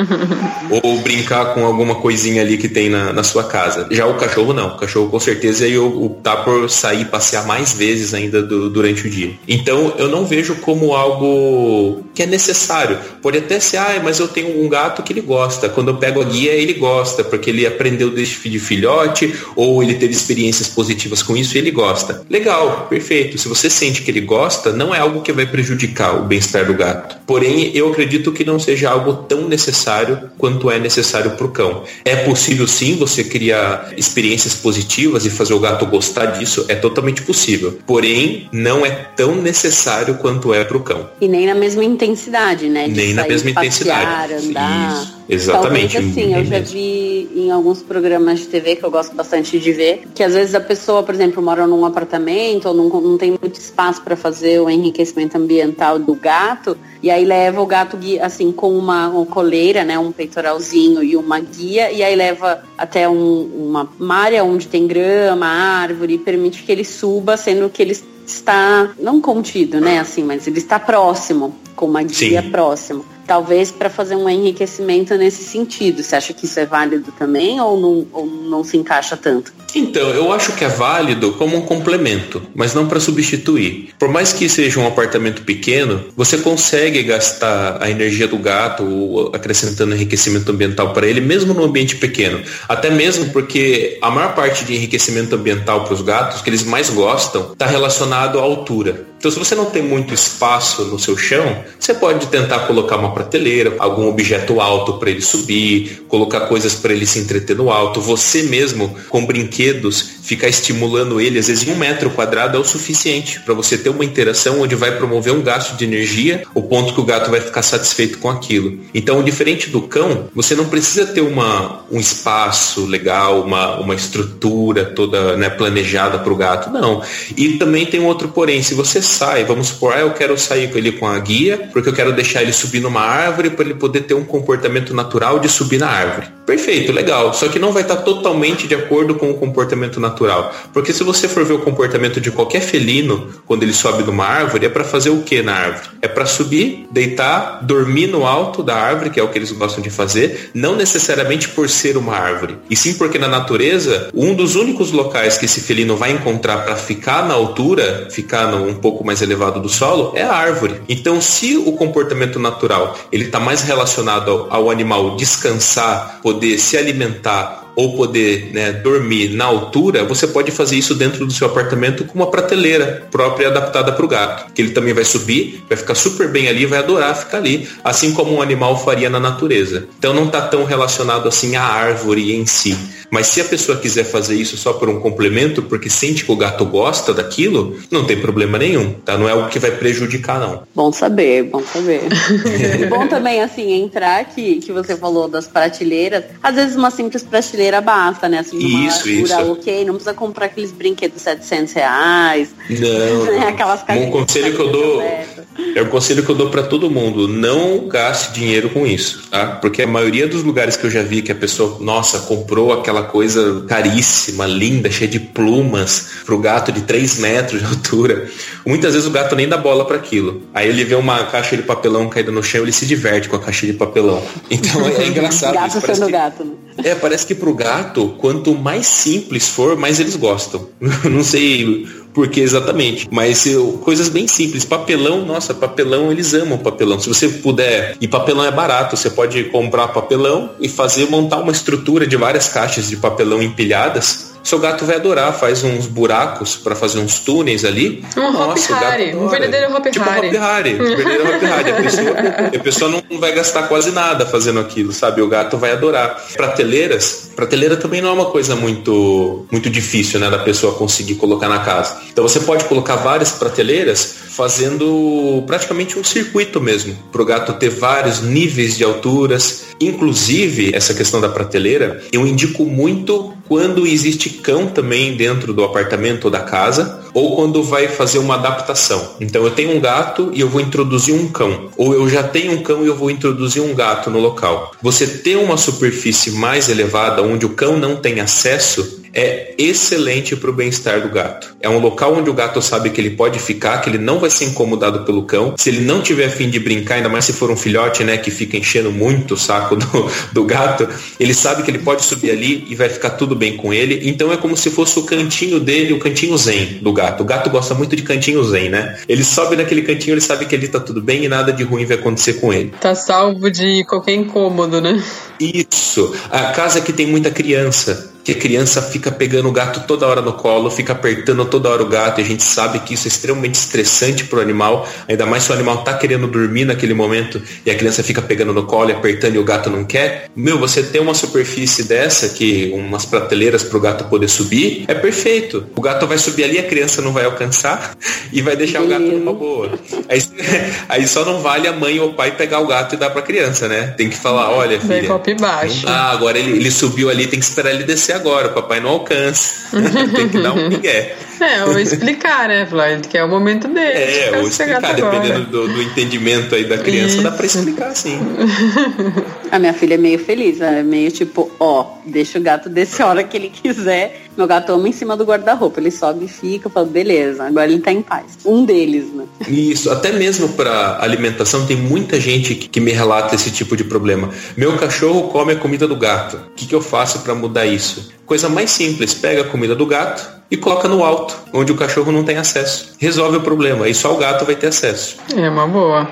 Ou brincar com alguma coisinha ali que tem na, na sua casa. Já o cachorro não. O cachorro com certeza ia optar por sair passear mais vezes ainda do, durante o dia. Então eu não vejo como algo que é necessário. Pode até ser, ah, mas eu tenho um gato que ele gosta. Quando eu pego guia, ele gosta, porque ele aprendeu desde de filhote, ou ele teve experiências positivas com isso e ele gosta. Legal, perfeito. Se você sente que ele gosta, não é algo que vai prejudicar o bem-estar do gato. Porém, eu acredito que não seja algo tão necessário quanto é necessário para o cão. É possível sim você criar experiências positivas e fazer o gato gostar disso, é totalmente possível. Porém, não é tão necessário quanto é para o cão. E nem na mesma intensidade, né? De nem na mesma passear, intensidade. Andar. Isso. Exatamente. Talvez assim, eu já vi em alguns programas de TV que eu gosto bastante de ver, que às vezes a pessoa, por exemplo, mora num apartamento ou não, não tem muito espaço para fazer o enriquecimento ambiental do gato, e aí leva o gato assim com uma, uma coleira, né, um peitoralzinho e uma guia, e aí leva até um, uma, uma área onde tem grama, árvore, e permite que ele suba, sendo que ele está não contido, né, assim, mas ele está próximo, com uma guia Sim. próximo talvez para fazer um enriquecimento nesse sentido. Você acha que isso é válido também ou não, ou não se encaixa tanto? Então, eu acho que é válido como um complemento, mas não para substituir. Por mais que seja um apartamento pequeno, você consegue gastar a energia do gato acrescentando enriquecimento ambiental para ele, mesmo no ambiente pequeno. Até mesmo porque a maior parte de enriquecimento ambiental para os gatos, que eles mais gostam, está relacionado à altura. Então, se você não tem muito espaço no seu chão, você pode tentar colocar uma prateleira, algum objeto alto para ele subir, colocar coisas para ele se entreter no alto. Você mesmo, com brinquedos, ficar estimulando ele, às vezes um metro quadrado é o suficiente para você ter uma interação onde vai promover um gasto de energia, o ponto que o gato vai ficar satisfeito com aquilo. Então, diferente do cão, você não precisa ter uma, um espaço legal, uma, uma estrutura toda né, planejada para o gato, não. E também tem um outro porém, se você sai, vamos supor, ah, eu quero sair com ele com a guia, porque eu quero deixar ele subir numa árvore para ele poder ter um comportamento natural de subir na árvore. Perfeito, legal. Só que não vai estar totalmente de acordo com o comportamento natural. Porque se você for ver o comportamento de qualquer felino, quando ele sobe numa árvore, é para fazer o que na árvore? É para subir, deitar, dormir no alto da árvore, que é o que eles gostam de fazer, não necessariamente por ser uma árvore. E sim porque na natureza, um dos únicos locais que esse felino vai encontrar para ficar na altura, ficar no, um pouco mais elevado do solo, é a árvore. Então, se o comportamento natural ele está mais relacionado ao, ao animal descansar, poder se alimentar ou poder né, dormir na altura, você pode fazer isso dentro do seu apartamento com uma prateleira própria adaptada para o gato. Que ele também vai subir, vai ficar super bem ali, vai adorar ficar ali, assim como um animal faria na natureza. Então não está tão relacionado assim à árvore em si. Mas se a pessoa quiser fazer isso só por um complemento, porque sente que o gato gosta daquilo, não tem problema nenhum, tá? Não é algo que vai prejudicar, não. Bom saber, bom saber. e bom também, assim, entrar que, que você falou das prateleiras. Às vezes uma simples prateleira brincadeira basta, né? Assim, isso, isso. ok, não precisa comprar aqueles brinquedos de 700 reais. Não. Né? Aquelas um conselho que eu dou é um conselho que eu dou para todo mundo, não gaste dinheiro com isso, tá? Porque a maioria dos lugares que eu já vi que a pessoa, nossa, comprou aquela coisa caríssima, linda, cheia de plumas, pro gato de 3 metros de altura. Muitas vezes o gato nem dá bola para aquilo. Aí ele vê uma caixa de papelão caída no chão, ele se diverte com a caixa de papelão. Então é, é engraçado. gato isso. sendo que, gato, né? É, parece que pro gato, quanto mais simples for, mais eles gostam. Não sei por que exatamente, mas eu, coisas bem simples. Papelão, nossa, papelão, eles amam papelão. Se você puder, e papelão é barato, você pode comprar papelão e fazer, montar uma estrutura de várias caixas de papelão empilhadas seu gato vai adorar, faz uns buracos para fazer uns túneis ali. Um Nossa, Hop Harry, um verdadeiro Hop tipo Harry. Hop Harry, um verdadeiro Hop Harry. A pessoa, a pessoa não vai gastar quase nada fazendo aquilo, sabe? O gato vai adorar. Prateleiras, prateleira também não é uma coisa muito, muito difícil, né, da pessoa conseguir colocar na casa. Então você pode colocar várias prateleiras fazendo praticamente um circuito mesmo, para o gato ter vários níveis de alturas. Inclusive, essa questão da prateleira, eu indico muito quando existe cão também dentro do apartamento ou da casa, ou quando vai fazer uma adaptação. Então eu tenho um gato e eu vou introduzir um cão, ou eu já tenho um cão e eu vou introduzir um gato no local. Você ter uma superfície mais elevada onde o cão não tem acesso é excelente para o bem-estar do gato. É um local onde o gato sabe que ele pode ficar, que ele não vai ser incomodado pelo cão. Se ele não tiver fim de brincar, ainda mais se for um filhote, né, que fica enchendo muito o saco do, do gato, ele sabe que ele pode subir ali e vai ficar tudo bem com ele. Então é como se fosse o cantinho dele, o cantinho zen do gato. O gato gosta muito de cantinho zen, né? Ele sobe naquele cantinho, ele sabe que ali tá tudo bem e nada de ruim vai acontecer com ele. Tá salvo de qualquer incômodo, né? Isso. A casa que tem muita criança que a criança fica pegando o gato toda hora no colo, fica apertando toda hora o gato, e a gente sabe que isso é extremamente estressante para o animal, ainda mais se o animal está querendo dormir naquele momento e a criança fica pegando no colo e apertando e o gato não quer. Meu, você tem uma superfície dessa, que umas prateleiras para o gato poder subir, é perfeito. O gato vai subir ali, a criança não vai alcançar e vai deixar o gato numa boa. Aí, aí só não vale a mãe ou o pai pegar o gato e dar para a criança, né? Tem que falar, olha, filha. baixo. Ah, agora ele, ele subiu ali, tem que esperar ele descer agora, o papai não alcança. Tem que dar um migué. É, ou explicar, né, Flávio? Que é o momento dele. É, ou explicar, dependendo do, do, entendimento aí da criança, Isso. dá pra explicar sim. A minha filha é meio feliz, é meio tipo, ó, deixa o gato descer a hora que ele quiser. Meu gato ama em cima do guarda-roupa, ele sobe e fica, fala, beleza, agora ele tá em paz. Um deles, né? Isso, até mesmo para alimentação tem muita gente que, que, me relata esse tipo de problema. Meu cachorro come a comida do gato. O que, que eu faço para mudar isso? Coisa mais simples, pega a comida do gato e coloca no alto, onde o cachorro não tem acesso. Resolve o problema, e só o gato vai ter acesso. É uma boa.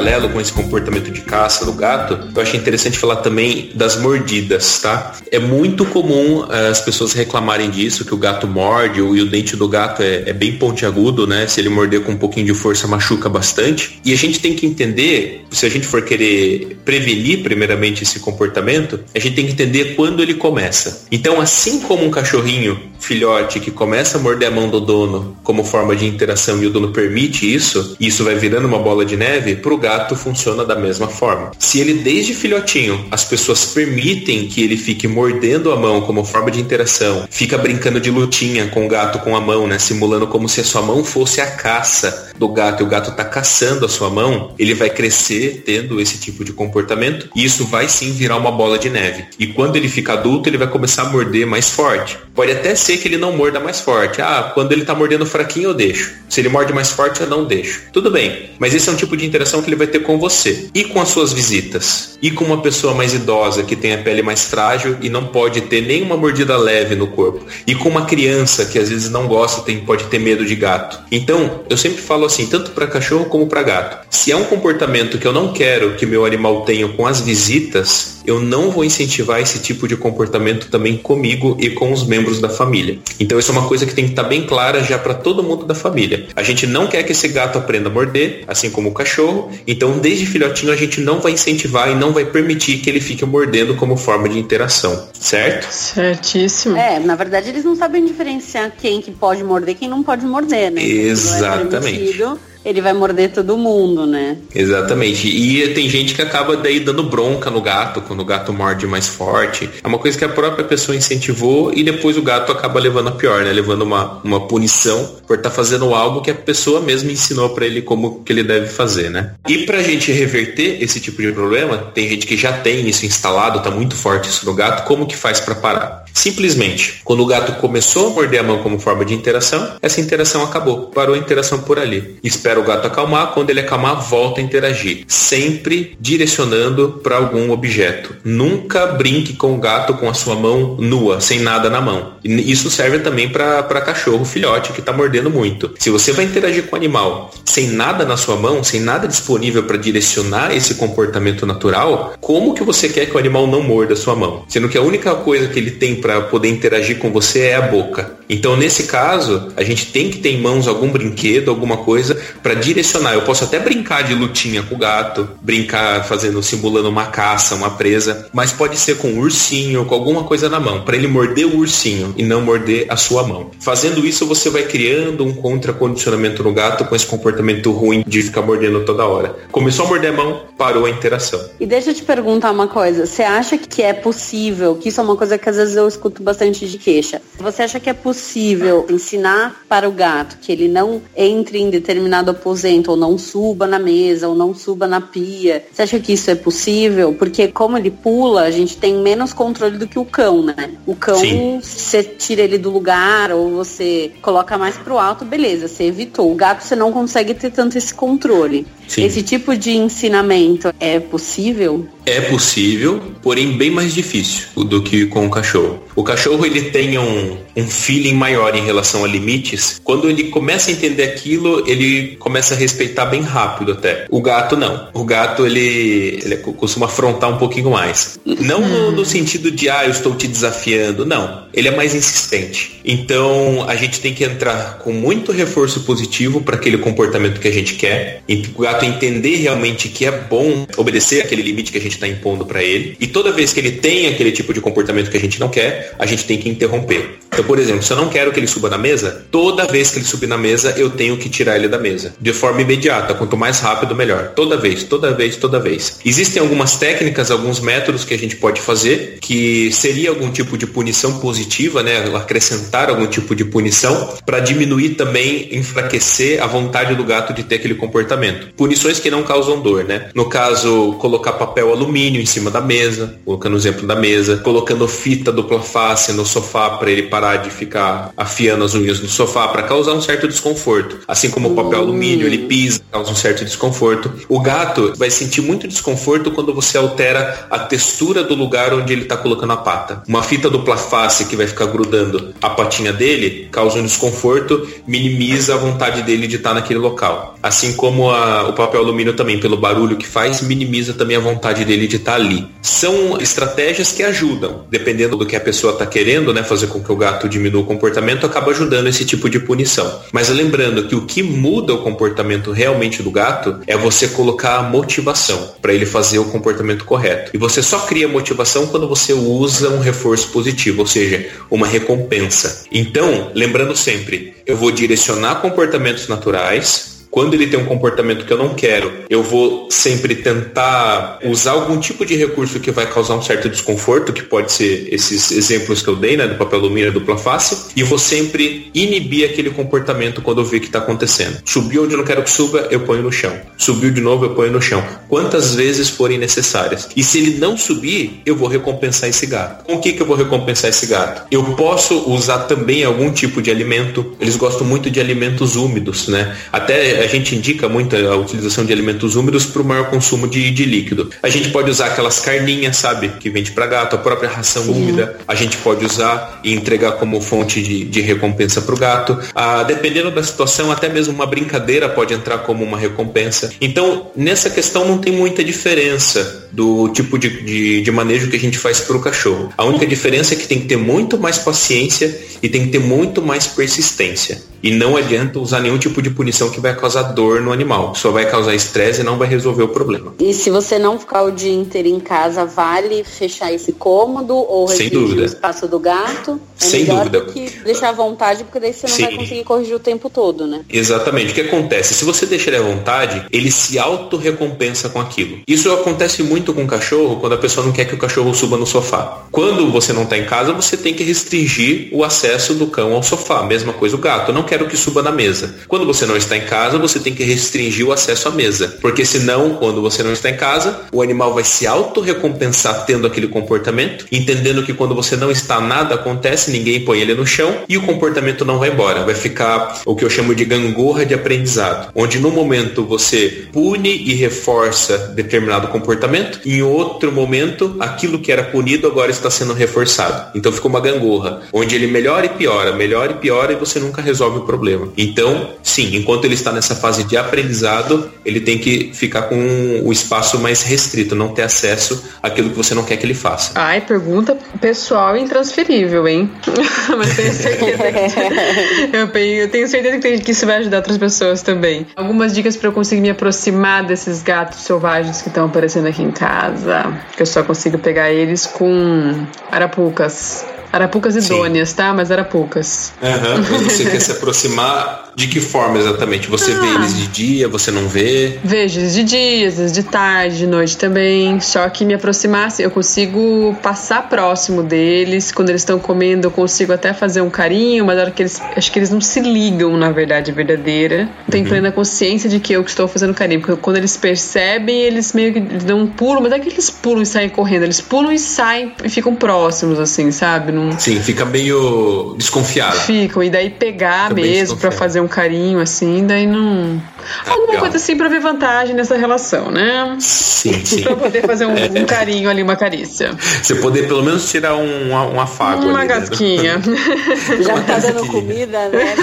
Paralelo com esse comportamento de caça do gato, eu achei interessante falar também das mordidas, tá? É muito comum eh, as pessoas reclamarem disso, que o gato morde e o dente do gato é, é bem pontiagudo, né? Se ele morder com um pouquinho de força, machuca bastante. E a gente tem que entender, se a gente for querer prevenir primeiramente esse comportamento, a gente tem que entender quando ele começa. Então, assim como um cachorrinho filhote que começa a morder a mão do dono como forma de interação e o dono permite isso, e isso vai virando uma bola de neve, para o gato funciona da mesma forma. Se ele desde filhotinho as pessoas permitem que ele fique mordendo a mão como forma de interação, fica brincando de lutinha com o gato com a mão, né, simulando como se a sua mão fosse a caça do gato e o gato tá caçando a sua mão, ele vai crescer tendo esse tipo de comportamento e isso vai sim virar uma bola de neve. E quando ele fica adulto, ele vai começar a morder mais forte. Pode até ser que ele não morda mais forte. Ah, quando ele tá mordendo fraquinho eu deixo. Se ele morde mais forte eu não deixo. Tudo bem, mas esse é um tipo de interação que ele vai ter com você e com as suas visitas. E com uma pessoa mais idosa que tem a pele mais frágil e não pode ter nenhuma mordida leve no corpo. E com uma criança que às vezes não gosta, tem, pode ter medo de gato. Então, eu sempre falo assim, tanto para cachorro como para gato. Se é um comportamento que eu não quero que meu animal tenha com as visitas, eu não vou incentivar esse tipo de comportamento também comigo e com os membros da família. Família. Então isso é uma coisa que tem que estar bem clara já para todo mundo da família. A gente não quer que esse gato aprenda a morder, assim como o cachorro. Então desde filhotinho a gente não vai incentivar e não vai permitir que ele fique mordendo como forma de interação, certo? Certíssimo. É, na verdade eles não sabem diferenciar quem que pode morder e quem não pode morder, né? Exatamente ele vai morder todo mundo, né? Exatamente. E tem gente que acaba daí dando bronca no gato, quando o gato morde mais forte. É uma coisa que a própria pessoa incentivou e depois o gato acaba levando a pior, né? Levando uma, uma punição por estar tá fazendo algo que a pessoa mesma ensinou para ele como que ele deve fazer, né? E pra gente reverter esse tipo de problema, tem gente que já tem isso instalado, tá muito forte isso no gato, como que faz para parar? Simplesmente, quando o gato começou a morder a mão como forma de interação, essa interação acabou. Parou a interação por ali. Espera o gato acalmar, quando ele acalmar, volta a interagir. Sempre direcionando para algum objeto. Nunca brinque com o gato com a sua mão nua, sem nada na mão. Isso serve também para cachorro filhote que está mordendo muito. Se você vai interagir com o animal sem nada na sua mão, sem nada disponível para direcionar esse comportamento natural, como que você quer que o animal não morda a sua mão? Sendo que a única coisa que ele tem para poder interagir com você é a boca. Então, nesse caso, a gente tem que ter em mãos algum brinquedo, alguma coisa para direcionar. Eu posso até brincar de lutinha com o gato, brincar fazendo simulando uma caça, uma presa, mas pode ser com um ursinho, com alguma coisa na mão, para ele morder o ursinho e não morder a sua mão. Fazendo isso, você vai criando um contracondicionamento no gato com esse comportamento ruim de ficar mordendo toda hora. Começou a morder a mão, parou a interação. E deixa eu te perguntar uma coisa, você acha que é possível, que isso é uma coisa que às vezes eu escuto bastante de queixa. Você acha que é possível ensinar para o gato que ele não entre em determinado aposento, ou não suba na mesa, ou não suba na pia? Você acha que isso é possível? Porque como ele pula, a gente tem menos controle do que o cão, né? O cão, Sim. você tira ele do lugar, ou você coloca mais pro alto, beleza, você evitou. O gato você não consegue ter tanto esse controle. Sim. Esse tipo de ensinamento é possível? É possível, porém bem mais difícil do que com o cachorro. O cachorro ele tem um, um feeling maior em relação a limites. Quando ele começa a entender aquilo, ele começa a respeitar bem rápido até. O gato não. O gato ele, ele costuma afrontar um pouquinho mais. Não no, no sentido de ah, eu estou te desafiando. Não. Ele é mais insistente. Então a gente tem que entrar com muito reforço positivo para aquele comportamento que a gente quer. E o gato entender realmente que é bom obedecer aquele limite que a gente está impondo para ele. E toda vez que ele tem aquele tipo de comportamento que a gente não quer, a gente tem que interromper. Então, por exemplo, se eu não quero que ele suba na mesa, toda vez que ele subir na mesa, eu tenho que tirar ele da mesa. De forma imediata. Quanto mais rápido, melhor. Toda vez, toda vez, toda vez. Existem algumas técnicas, alguns métodos que a gente pode fazer, que seria algum tipo de punição positiva, né? Acrescentar algum tipo de punição para diminuir também, enfraquecer a vontade do gato de ter aquele comportamento. Punições que não causam dor, né? No caso, colocar papel alumínio em cima da mesa, colocando o exemplo da mesa, colocando fita dupla face no sofá para ele parar de ficar afiando as unhas no sofá para causar um certo desconforto. Assim como o papel alumínio, ele pisa, causa um certo desconforto. O gato vai sentir muito desconforto quando você altera a textura do lugar onde ele está colocando a pata. Uma fita dupla face que vai ficar grudando a patinha dele causa um desconforto, minimiza a vontade dele de estar tá naquele local. Assim como a, o papel alumínio também, pelo barulho que faz, minimiza também a vontade dele de estar tá ali. São estratégias que ajudam, dependendo do que a pessoa está querendo, né, fazer com que o gato diminua o comportamento, acaba ajudando esse tipo de punição. Mas lembrando que o que muda o comportamento realmente do gato é você colocar a motivação para ele fazer o comportamento correto. E você só cria motivação quando você usa um reforço positivo, ou seja, uma recompensa. Então, lembrando sempre, eu vou direcionar comportamentos naturais quando ele tem um comportamento que eu não quero, eu vou sempre tentar usar algum tipo de recurso que vai causar um certo desconforto, que pode ser esses exemplos que eu dei, né, do papel alumínio dupla face, e vou sempre inibir aquele comportamento quando eu ver que está acontecendo. Subiu onde eu não quero que suba, eu ponho no chão. Subiu de novo, eu ponho no chão. Quantas vezes forem necessárias. E se ele não subir, eu vou recompensar esse gato. Com o que, que eu vou recompensar esse gato? Eu posso usar também algum tipo de alimento. Eles gostam muito de alimentos úmidos, né? Até a gente indica muito a utilização de alimentos úmidos para o maior consumo de, de, líquido. A gente pode usar aquelas carninhas, sabe, que vende para gato, a própria ração Sim. úmida, a gente pode usar e entregar como fonte de, de recompensa para o gato. Ah, dependendo da situação, até mesmo uma brincadeira pode entrar como uma recompensa. Então, nessa questão não tem muita diferença do tipo de, de, de manejo que a gente faz para o cachorro. A única diferença é que tem que ter muito mais paciência e tem que ter muito mais persistência. E não adianta usar nenhum tipo de punição que vai causar dor no animal. Só vai causar estresse e não vai resolver o problema. E se você não ficar o dia inteiro em casa, vale fechar esse cômodo ou restringir o espaço do gato? É Sem dúvida. Do que deixar à vontade, porque daí você não Sim. vai conseguir corrigir o tempo todo, né? Exatamente. O que acontece? Se você deixa ele à vontade, ele se auto-recompensa com aquilo. Isso acontece muito com o cachorro quando a pessoa não quer que o cachorro suba no sofá. Quando você não está em casa, você tem que restringir o acesso do cão ao sofá. Mesma coisa o gato. não quero que suba na mesa. Quando você não está em casa, você tem que restringir o acesso à mesa. Porque senão, quando você não está em casa, o animal vai se auto-recompensar tendo aquele comportamento, entendendo que quando você não está, nada acontece, ninguém põe ele no chão e o comportamento não vai embora. Vai ficar o que eu chamo de gangorra de aprendizado. Onde no momento você pune e reforça determinado comportamento, em outro momento, aquilo que era punido agora está sendo reforçado. Então ficou uma gangorra, onde ele melhora e piora, melhora e piora e você nunca resolve o problema. Então, sim, enquanto ele está nessa fase de aprendizado, ele tem que ficar com o espaço mais restrito, não ter acesso àquilo que você não quer que ele faça. Ai, pergunta pessoal intransferível, hein? Mas tenho certeza que, eu, tenho certeza que isso vai ajudar outras pessoas também. Algumas dicas para eu conseguir me aproximar desses gatos selvagens que estão aparecendo aqui em casa, que eu só consigo pegar eles com arapucas. Arapucas idôneas, Sim. tá? Mas arapucas. Uhum. Você quer se aproximar de que forma exatamente? Você ah. vê eles de dia, você não vê? Vejo eles de dia, às vezes de tarde, de noite também. Só que me aproximar, assim, eu consigo passar próximo deles. Quando eles estão comendo, eu consigo até fazer um carinho, mas hora que eles. Acho que eles não se ligam, na verdade, verdadeira. Tenho uhum. plena consciência de que eu que estou fazendo carinho. Porque quando eles percebem, eles meio que dão um pulo, mas não é que eles pulam e saem correndo. Eles pulam e saem e ficam próximos, assim, sabe? Não... Sim, fica meio desconfiado. Ficam, e daí pegar fica mesmo para fazer um carinho assim, daí não. Ah, Alguma legal. coisa assim para ver vantagem nessa relação, né? Sim, sim. pra poder fazer um, um, carinho ali, uma carícia. Você poder pelo menos tirar um, um afago. Uma ali, gasquinha. Né? Já uma tá dando comida, né?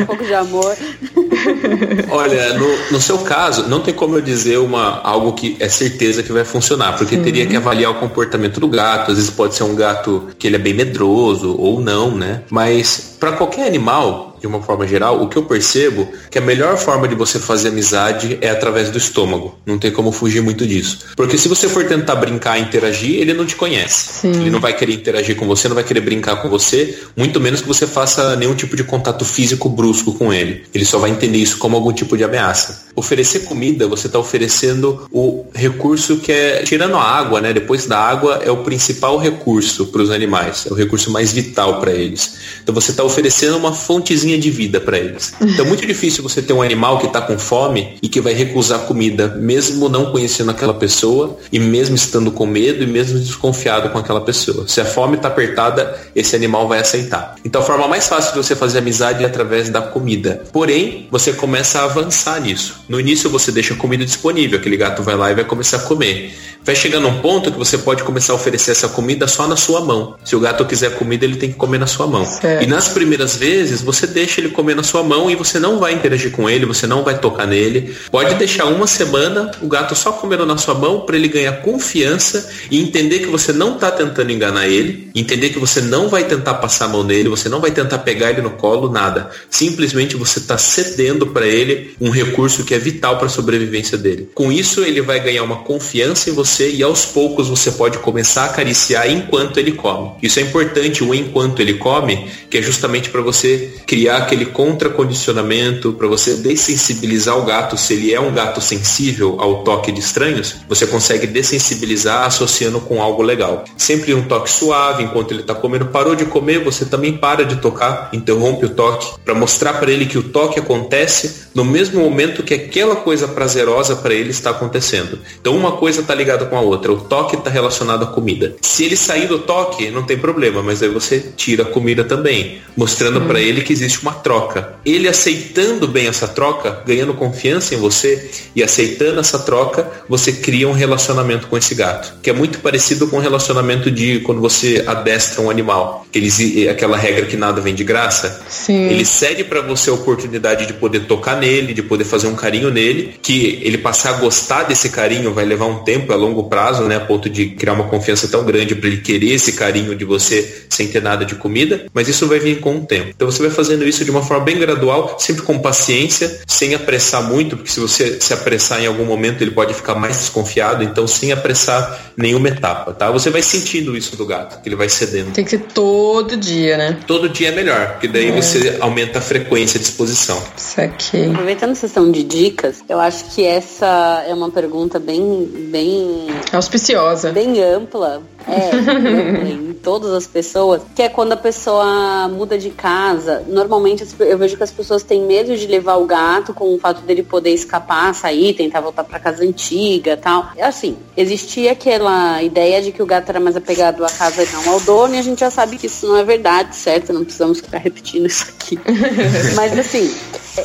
um pouco de amor. Olha, no, no, seu caso, não tem como eu dizer uma, algo que é certeza que vai funcionar, porque teria que avaliar o comportamento do gato. Às vezes pode ser um gato que ele é bem medroso ou não, né? Mas para qualquer animal, de uma forma geral, o que eu percebo que a melhor forma de você fazer amizade é através do estômago. Não tem como fugir muito disso. Porque se você for tentar brincar e interagir, ele não te conhece. Sim. Ele não vai querer interagir com você, não vai querer brincar com você, muito menos que você faça nenhum tipo de contato físico brusco com ele. Ele só vai entender isso como algum tipo de ameaça. Oferecer comida, você está oferecendo o recurso que é, tirando a água, né? Depois da água é o principal recurso para os animais, é o recurso mais vital para eles. Então você está oferecendo uma fontezinha linha de vida para eles. Então é muito difícil você ter um animal que está com fome e que vai recusar comida, mesmo não conhecendo aquela pessoa e mesmo estando com medo e mesmo desconfiado com aquela pessoa. Se a fome está apertada, esse animal vai aceitar. Então a forma mais fácil de você fazer amizade é através da comida. Porém, você começa a avançar nisso. No início você deixa a comida disponível, aquele gato vai lá e vai começar a comer. Vai chegar num ponto que você pode começar a oferecer essa comida só na sua mão. Se o gato quiser comida, ele tem que comer na sua mão. E nas primeiras vezes, você deixa deixa ele comer na sua mão e você não vai interagir com ele, você não vai tocar nele. Pode deixar uma semana o gato só comendo na sua mão para ele ganhar confiança e entender que você não está tentando enganar ele, entender que você não vai tentar passar a mão nele, você não vai tentar pegar ele no colo, nada. Simplesmente você está cedendo para ele um recurso que é vital para a sobrevivência dele. Com isso, ele vai ganhar uma confiança em você e aos poucos você pode começar a acariciar enquanto ele come. Isso é importante, o enquanto ele come, que é justamente para você criar criar aquele contracondicionamento para você dessensibilizar o gato. Se ele é um gato sensível ao toque de estranhos, você consegue dessensibilizar associando com algo legal. Sempre um toque suave enquanto ele está comendo. Parou de comer, você também para de tocar, interrompe o toque para mostrar para ele que o toque acontece no mesmo momento que aquela coisa prazerosa para ele está acontecendo. Então uma coisa está ligada com a outra. O toque está relacionado à comida. Se ele sair do toque, não tem problema, mas aí você tira a comida também, mostrando hum. para ele que existe existe uma troca. Ele aceitando bem essa troca, ganhando confiança em você e aceitando essa troca, você cria um relacionamento com esse gato, que é muito parecido com o relacionamento de quando você adestra um animal. Eles, aquela regra que nada vem de graça. Sim. Ele cede para você a oportunidade de poder tocar nele, de poder fazer um carinho nele, que ele passar a gostar desse carinho vai levar um tempo, a longo prazo, né, a ponto de criar uma confiança tão grande para ele querer esse carinho de você sem ter nada de comida, mas isso vai vir com o tempo. Então você vai fazendo isso de uma forma bem gradual, sempre com paciência, sem apressar muito, porque se você se apressar em algum momento ele pode ficar mais desconfiado, então sem apressar nenhuma etapa, tá? Você vai sentindo isso do gato, que ele vai cedendo. Tem que ser todo dia, né? Todo dia é melhor, porque daí é. você aumenta a frequência de exposição. Isso aqui. Aproveitando a sessão de dicas, eu acho que essa é uma pergunta bem, bem auspiciosa, bem ampla, é, em todas as pessoas, que é quando a pessoa muda de casa. Normalmente eu vejo que as pessoas têm medo de levar o gato com o fato dele poder escapar, sair, tentar voltar para casa antiga tal. Assim, existia aquela ideia de que o gato era mais apegado à casa e não ao dono, e a gente já sabe que isso não é verdade, certo? Não precisamos ficar repetindo isso aqui. Mas assim,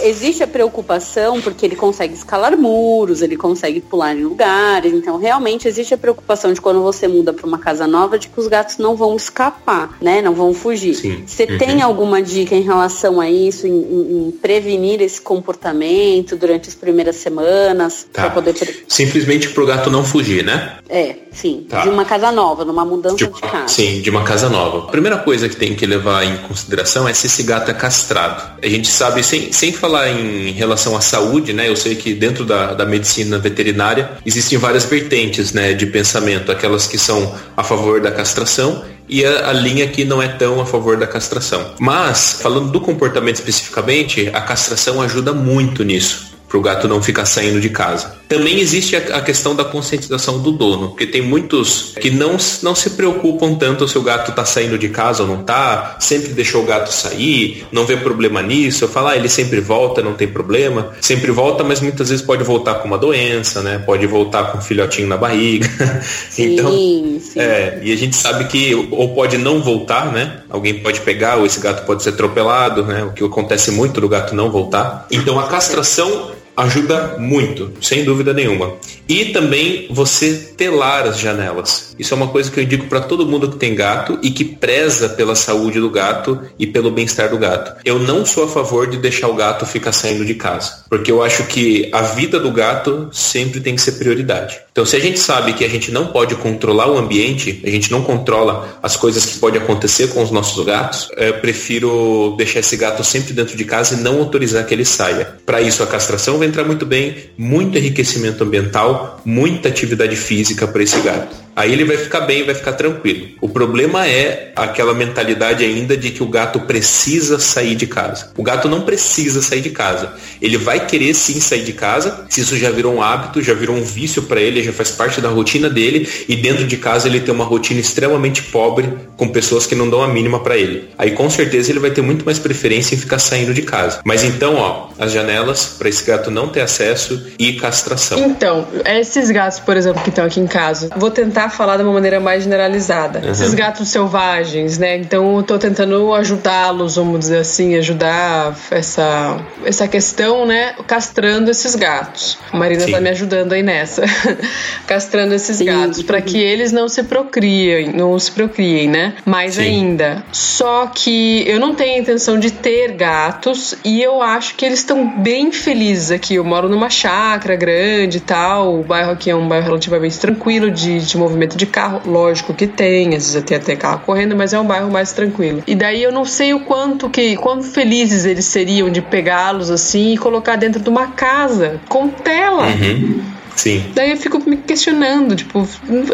existe a preocupação porque ele consegue escalar muros, ele consegue pular em lugares, então realmente existe a preocupação de quando você muda para uma casa nova de que os gatos não vão escapar, né? Não vão fugir. Você uhum. tem alguma dica em relação a isso, em, em, em prevenir esse comportamento durante as primeiras semanas tá. para poder simplesmente para o gato não fugir, né? É, sim. Tá. De uma casa nova, numa mudança de, de casa. Sim, de uma casa nova. A primeira coisa que tem que levar em consideração é se esse gato é castrado. A gente sabe sem, sem falar em relação à saúde, né? Eu sei que dentro da, da medicina veterinária existem várias vertentes, né, de pensamento, aquelas que são a favor da castração e a, a, linha que não é tão a favor da castração. Mas, falando do comportamento especificamente, a castração ajuda muito nisso para o gato não ficar saindo de casa. Também existe a, questão da conscientização do dono, porque tem muitos que não, não se preocupam tanto se o gato está saindo de casa ou não está, sempre deixou o gato sair, não vê problema nisso. Eu falo, ah, ele sempre volta, não tem problema. Sempre volta, mas muitas vezes pode voltar com uma doença, né? Pode voltar com um filhotinho na barriga. Sim, então, sim. É, e a gente sabe que ou pode não voltar, né? Alguém pode pegar, ou esse gato pode ser atropelado, né? O que acontece muito do gato não voltar. Então a castração ajuda muito, sem dúvida nenhuma. E também você telar as janelas. Isso é uma coisa que eu indico para todo mundo que tem gato e que preza pela saúde do gato e pelo bem-estar do gato. Eu não sou a favor de deixar o gato ficar saindo de casa, porque eu acho que a vida do gato sempre tem que ser prioridade. Então, se a gente sabe que a gente não pode controlar o ambiente, a gente não controla as coisas que podem acontecer com os nossos gatos, eu prefiro deixar esse gato sempre dentro de casa e não autorizar que ele saia. Para isso, a castração vai entrar muito bem, muito enriquecimento ambiental, muita atividade física para esse gato. Aí ele vai ficar bem, vai ficar tranquilo. O problema é aquela mentalidade ainda de que o gato precisa sair de casa. O gato não precisa sair de casa. Ele vai querer sim sair de casa, se isso já virou um hábito, já virou um vício para ele, já faz parte da rotina dele e dentro de casa ele tem uma rotina extremamente pobre com pessoas que não dão a mínima para ele. Aí com certeza ele vai ter muito mais preferência em ficar saindo de casa. Mas então, ó, as janelas para esse gato não ter acesso e castração. Então, esses gatos, por exemplo, que estão aqui em casa, vou tentar falar de uma maneira mais generalizada. Uhum. Esses gatos selvagens, né? Então eu tô tentando ajudá-los, vamos dizer assim, ajudar essa, essa questão, né? Castrando esses gatos. A Marina Sim. tá me ajudando aí nessa. Castrando esses Sim. gatos para que eles não se procriem, não se procriem, né? Mais Sim. ainda. Só que eu não tenho a intenção de ter gatos e eu acho que eles estão bem felizes aqui. Eu moro numa chácara grande e tal. O bairro aqui é um bairro relativamente tranquilo de, de movimento movimento de carro, lógico que tem, às vezes tem até carro correndo, mas é um bairro mais tranquilo. E daí eu não sei o quanto que, quão felizes eles seriam de pegá-los assim e colocar dentro de uma casa com tela. Uhum. Sim. Daí eu fico me questionando, tipo,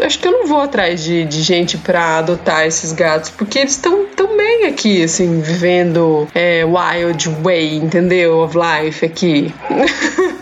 acho que eu não vou atrás de, de gente pra adotar esses gatos, porque eles estão tão bem aqui, assim, vivendo é, wild way, entendeu? Of life aqui.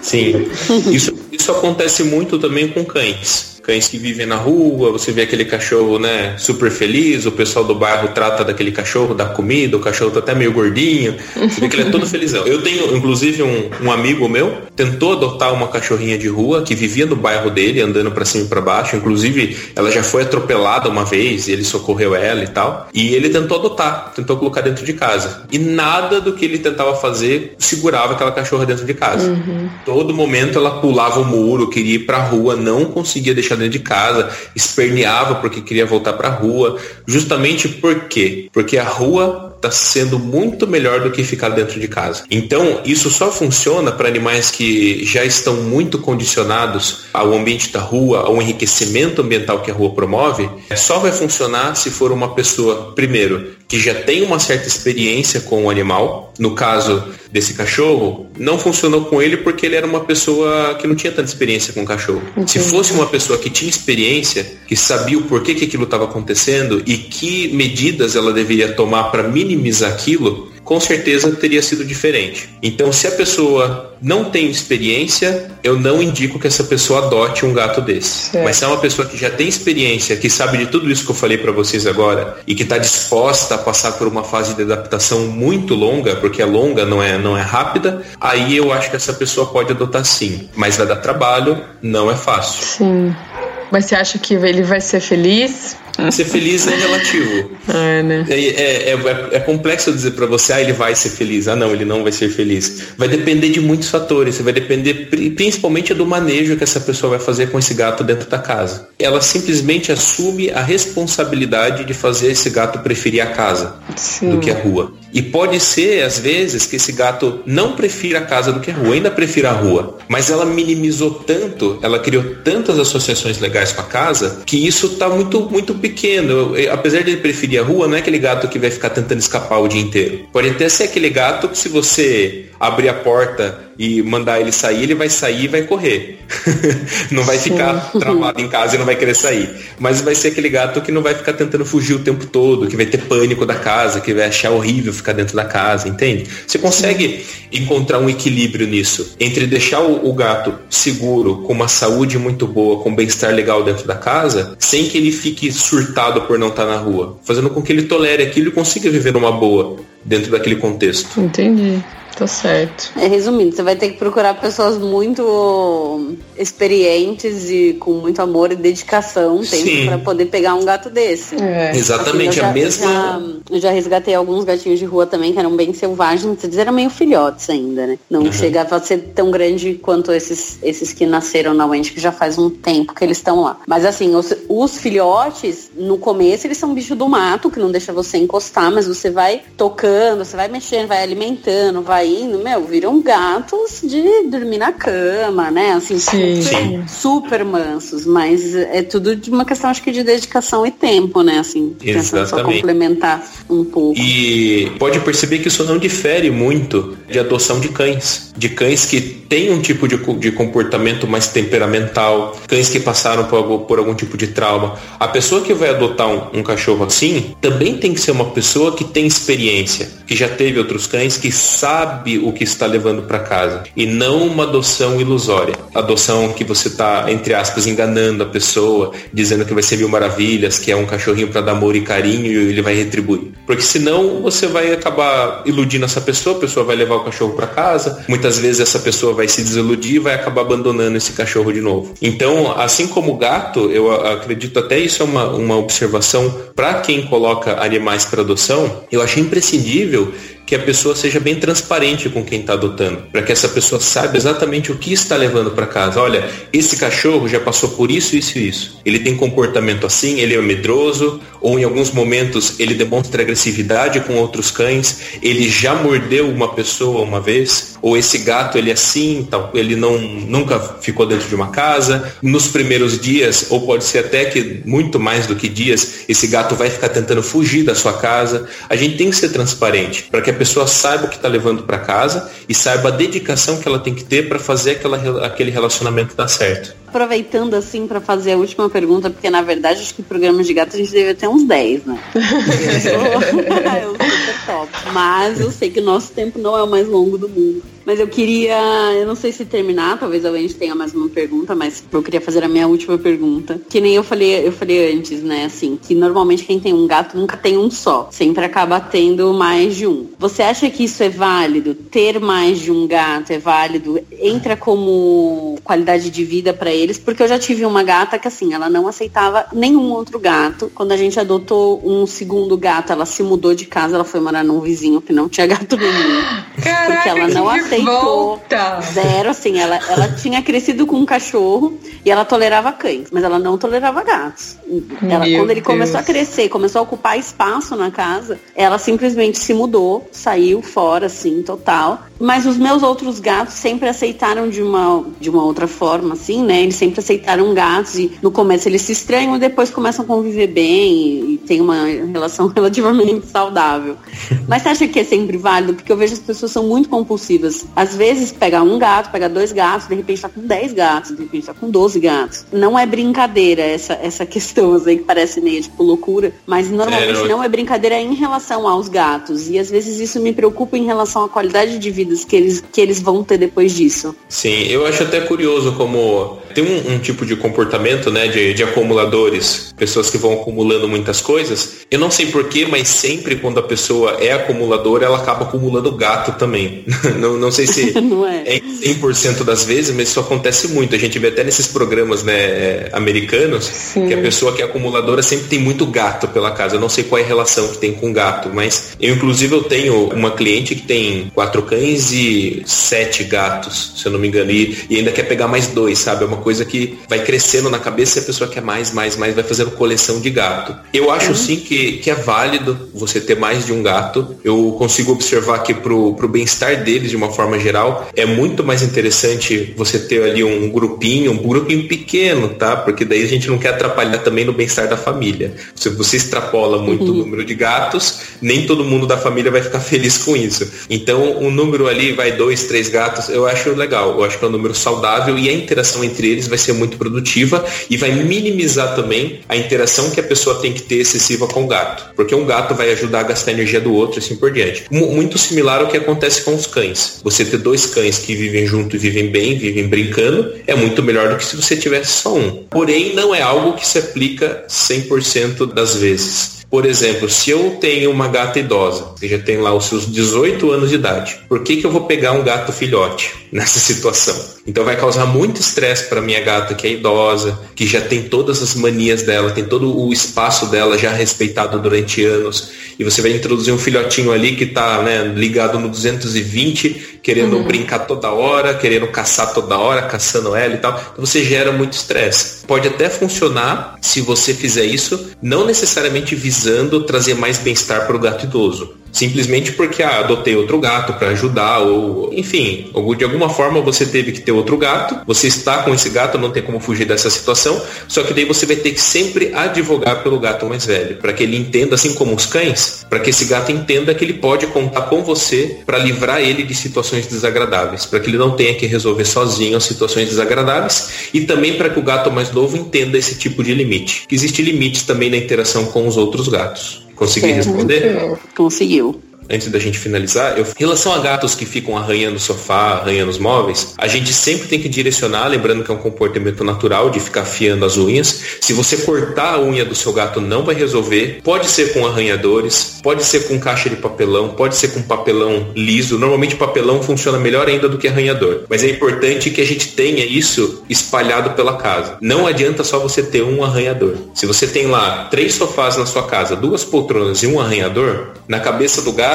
Sim. Isso, isso acontece muito também com cães. Cães que vivem na rua, você vê aquele cachorro, né, super feliz, o pessoal do bairro trata daquele cachorro, dá comida, o cachorro tá até meio gordinho, você vê que ele é todo felizão. Eu tenho, inclusive, um, um amigo meu, tentou adotar uma cachorrinha de rua que vivia no bairro dele, andando para cima e pra baixo, inclusive ela já foi atropelada uma vez, e ele socorreu ela e tal, e ele tentou adotar, tentou colocar dentro de casa. E nada do que ele tentava fazer segurava aquela cachorra dentro de casa. Uhum. Todo momento ela pulava o muro, queria ir pra rua, não conseguia deixar dentro de casa, esperneava porque queria voltar pra rua. Justamente por quê? Porque a rua está sendo muito melhor do que ficar dentro de casa. Então, isso só funciona para animais que já estão muito condicionados ao ambiente da rua, ao enriquecimento ambiental que a rua promove. Só vai funcionar se for uma pessoa, primeiro, que já tem uma certa experiência com o animal. No caso desse cachorro, não funcionou com ele porque ele era uma pessoa que não tinha tanta experiência com o cachorro. Entendi. Se fosse uma pessoa que tinha experiência, que sabia o porquê que aquilo estava acontecendo e que medidas ela deveria tomar para minimizar aquilo, com certeza teria sido diferente. Então, se a pessoa não tem experiência, eu não indico que essa pessoa adote um gato desse. Certo. Mas se é uma pessoa que já tem experiência, que sabe de tudo isso que eu falei para vocês agora e que está disposta a passar por uma fase de adaptação muito longa, porque é longa, não é, não é rápida, aí eu acho que essa pessoa pode adotar sim. Mas vai dar trabalho, não é fácil. Sim. Mas você acha que ele vai ser feliz? Ser feliz é relativo. É, né? É, é, é, é complexo dizer para você, ah, ele vai ser feliz. Ah, não, ele não vai ser feliz. Vai depender de muitos fatores. Vai depender principalmente do manejo que essa pessoa vai fazer com esse gato dentro da casa. Ela simplesmente assume a responsabilidade de fazer esse gato preferir a casa Sim. do que a rua. E pode ser, às vezes, que esse gato não prefira a casa do que a rua, ainda prefira a rua. Mas ela minimizou tanto, ela criou tantas associações legais com a casa, que isso está muito, muito pequeno. Apesar de ele preferir a rua, não é aquele gato que vai ficar tentando escapar o dia inteiro. Pode até ser aquele gato que se você abrir a porta e mandar ele sair, ele vai sair e vai correr. não vai ficar travado em casa e não vai querer sair. Mas vai ser aquele gato que não vai ficar tentando fugir o tempo todo, que vai ter pânico da casa, que vai achar horrível ficar dentro da casa, entende? Você consegue encontrar um equilíbrio nisso, entre deixar o, o gato seguro, com uma saúde muito boa, com um bem-estar legal dentro da casa, sem que ele fique surtado por não estar na rua, fazendo com que ele tolere aquilo e consiga viver numa boa dentro daquele contexto. Entendi. Tá certo. É, resumindo, você vai ter que procurar pessoas muito experientes e com muito amor e dedicação para poder pegar um gato desse. É. Exatamente, assim, a mesma. Já, eu já resgatei alguns gatinhos de rua também que eram bem selvagens, eles eram meio filhotes ainda, né? Não uhum. chegava a ser tão grande quanto esses, esses que nasceram na Wendy, que já faz um tempo que eles estão lá. Mas assim, os, os filhotes, no começo, eles são bicho do mato, que não deixa você encostar, mas você vai tocando, você vai mexendo, vai alimentando, vai indo, meu, viram gatos de dormir na cama, né? Assim, Sim. Super, super, mansos, mas é tudo de uma questão, acho que, de dedicação e tempo, né? Assim, pensando só complementar um pouco. E pode perceber que isso não difere muito de adoção de cães. De cães que têm um tipo de, de comportamento mais temperamental, cães que passaram por algum, por algum tipo de trauma. A pessoa que vai adotar um, um cachorro assim também tem que ser uma pessoa que tem experiência, que já teve outros cães, que sabe sabe o que está levando para casa e não uma adoção ilusória. Adoção que você está, entre aspas, enganando a pessoa, dizendo que vai ser mil maravilhas, que é um cachorrinho para dar amor e carinho e ele vai retribuir. Porque senão você vai acabar iludindo essa pessoa, a pessoa vai levar o cachorro para casa, muitas vezes essa pessoa vai se desiludir e vai acabar abandonando esse cachorro de novo. Então, assim como o gato, eu acredito até isso é uma, uma observação para quem coloca animais para adoção, eu acho imprescindível que a pessoa seja bem transparente com quem está adotando, para que essa pessoa saiba exatamente o que está levando para casa. Olha, esse cachorro já passou por isso, isso e isso. Ele tem comportamento assim, ele é medroso, ou em alguns momentos ele demonstra agressividade com outros cães, ele já mordeu uma pessoa uma vez, ou esse gato ele é assim, tal, ele não nunca ficou dentro de uma casa. Nos primeiros dias, ou pode ser até que muito mais do que dias, esse gato vai ficar tentando fugir da sua casa. A gente tem que ser transparente para que a pessoa saiba o que está levando para casa e saiba a dedicação que ela tem que ter para fazer aquela, aquele relacionamento dar certo. Aproveitando assim para fazer a última pergunta, porque na verdade acho que programas de gato a gente deve ter uns 10, né? Eu sou, eu super top. Mas eu sei que o nosso tempo não é o mais longo do mundo. Mas eu queria, eu não sei se terminar, talvez a gente tenha mais uma pergunta, mas eu queria fazer a minha última pergunta. Que nem eu falei, eu falei antes, né, assim, que normalmente quem tem um gato nunca tem um só, sempre acaba tendo mais de um. Você acha que isso é válido? Ter mais de um gato é válido? Entra como qualidade de vida para eles? Porque eu já tive uma gata que assim, ela não aceitava nenhum outro gato. Quando a gente adotou um segundo gato, ela se mudou de casa, ela foi morar num vizinho que não tinha gato nenhum. Caraca, porque ela não aceitou volta. zero, assim, ela, ela tinha crescido com um cachorro e ela tolerava cães, mas ela não tolerava gatos. Ela, Meu quando ele Deus. começou a crescer, começou a ocupar espaço na casa, ela simplesmente se mudou, saiu fora, assim, total. Mas os meus outros gatos sempre aceitaram de uma, de uma outra forma, assim, né? Eles sempre aceitaram gatos e no começo eles se estranham e depois começam a conviver bem e, tem uma relação relativamente saudável. Mas você acha que é sempre válido? Porque eu vejo as pessoas são muito compulsivas. Às vezes pega um gato, pega dois gatos, de repente tá com 10 gatos, de repente tá com 12 gatos. Não é brincadeira essa, essa questão, sei que parece meio tipo loucura, mas normalmente É, eu- não é brincadeira em relação aos gatos. E às vezes isso me preocupa em relação à qualidade de vidas que eles, que eles vão ter depois disso. Sim, eu acho até curioso como tem um, um tipo de comportamento, né, de, de acumuladores, pessoas que vão acumulando muitas coisas. Eu não sei porquê, mas sempre quando a pessoa é acumuladora, ela acaba acumulando gato também. não, não sei se Não é? é em 100% das vezes, mas isso acontece muito. A gente vê até nesses programas né, americanos que a pessoa que é acumuladora sempre tem muito gato pela casa. Eu não sei qual é a relação que tem com gato, mas eu inclusive eu tenho uma cliente que tem quatro cães e sete gatos, se eu não me engano, e, e ainda quer pegar mais dois, sabe? É uma coisa que vai crescendo na cabeça e a pessoa quer mais, mais, mais, vai fazendo coleção de gato. Eu acho sim que, que é válido você ter mais de um gato. Eu consigo observar que pro, pro bem-estar deles, de uma forma geral, é muito mais interessante você ter ali um grupinho, um grupinho pequeno, tá? Porque daí a gente não quer atrapalhar também no bem-estar da família. Se você extrapola muito o número de gatos, nem todo mundo da família vai ficar feliz com isso. Então, um número ali vai dois, três gatos, eu acho legal. Eu acho que é um número saudável e a interação entre eles vai ser muito produtiva e vai minimizar também a interação que a pessoa tem que ter excessiva com o gato. Porque um gato vai ajudar a gastar a energia do outro assim por diante. Mu- Muito similar ao que acontece com os cães. Você ter dois cães que vivem junto e vivem bem, vivem brincando, é muito melhor do que se você tivesse só um. Porém, não é algo que se aplica 100% das vezes. Por exemplo, se eu tenho uma gata idosa, que já tem lá os seus 18 anos de idade, por que, que eu vou pegar um gato filhote nessa situação? Então vai causar muito estresse para minha gata que é idosa, que já tem todas as manias dela, tem todo o espaço dela já respeitado durante anos, e você vai introduzir um filhotinho ali que está né, ligado no 220, querendo brincar toda hora, querendo caçar toda hora, caçando ela e tal. Então você gera muito estresse. Pode até funcionar se você fizer isso, não necessariamente visando trazer mais bem-estar para o gato idoso. Simplesmente porque ah, adotei outro gato para ajudar, ou enfim, de alguma forma você teve que ter outro gato, você está com esse gato, não tem como fugir dessa situação, só que daí você vai ter que sempre advogar pelo gato mais velho, para que ele entenda, assim como os cães, para que esse gato entenda que ele pode contar com você para livrar ele de situações desagradáveis, para que ele não tenha que resolver sozinho as situações desagradáveis e também para que o gato mais novo entenda esse tipo de limite. Que existe limites também na interação com os outros gatos. Consegui Certo. responder? Conseguiu. Antes da gente finalizar, eu, em relação a gatos que ficam arranhando o sofá, arranhando os móveis, a gente sempre tem que direcionar, lembrando que é um comportamento natural de ficar afiando as unhas. Se você cortar a unha do seu gato, não vai resolver. Pode ser com arranhadores, pode ser com caixa de papelão, pode ser com papelão liso. Normalmente papelão funciona melhor ainda do que arranhador. Mas é importante que a gente tenha isso espalhado pela casa. Não adianta só você ter um arranhador. Se você tem lá três sofás na sua casa, duas poltronas e um arranhador, na cabeça do gato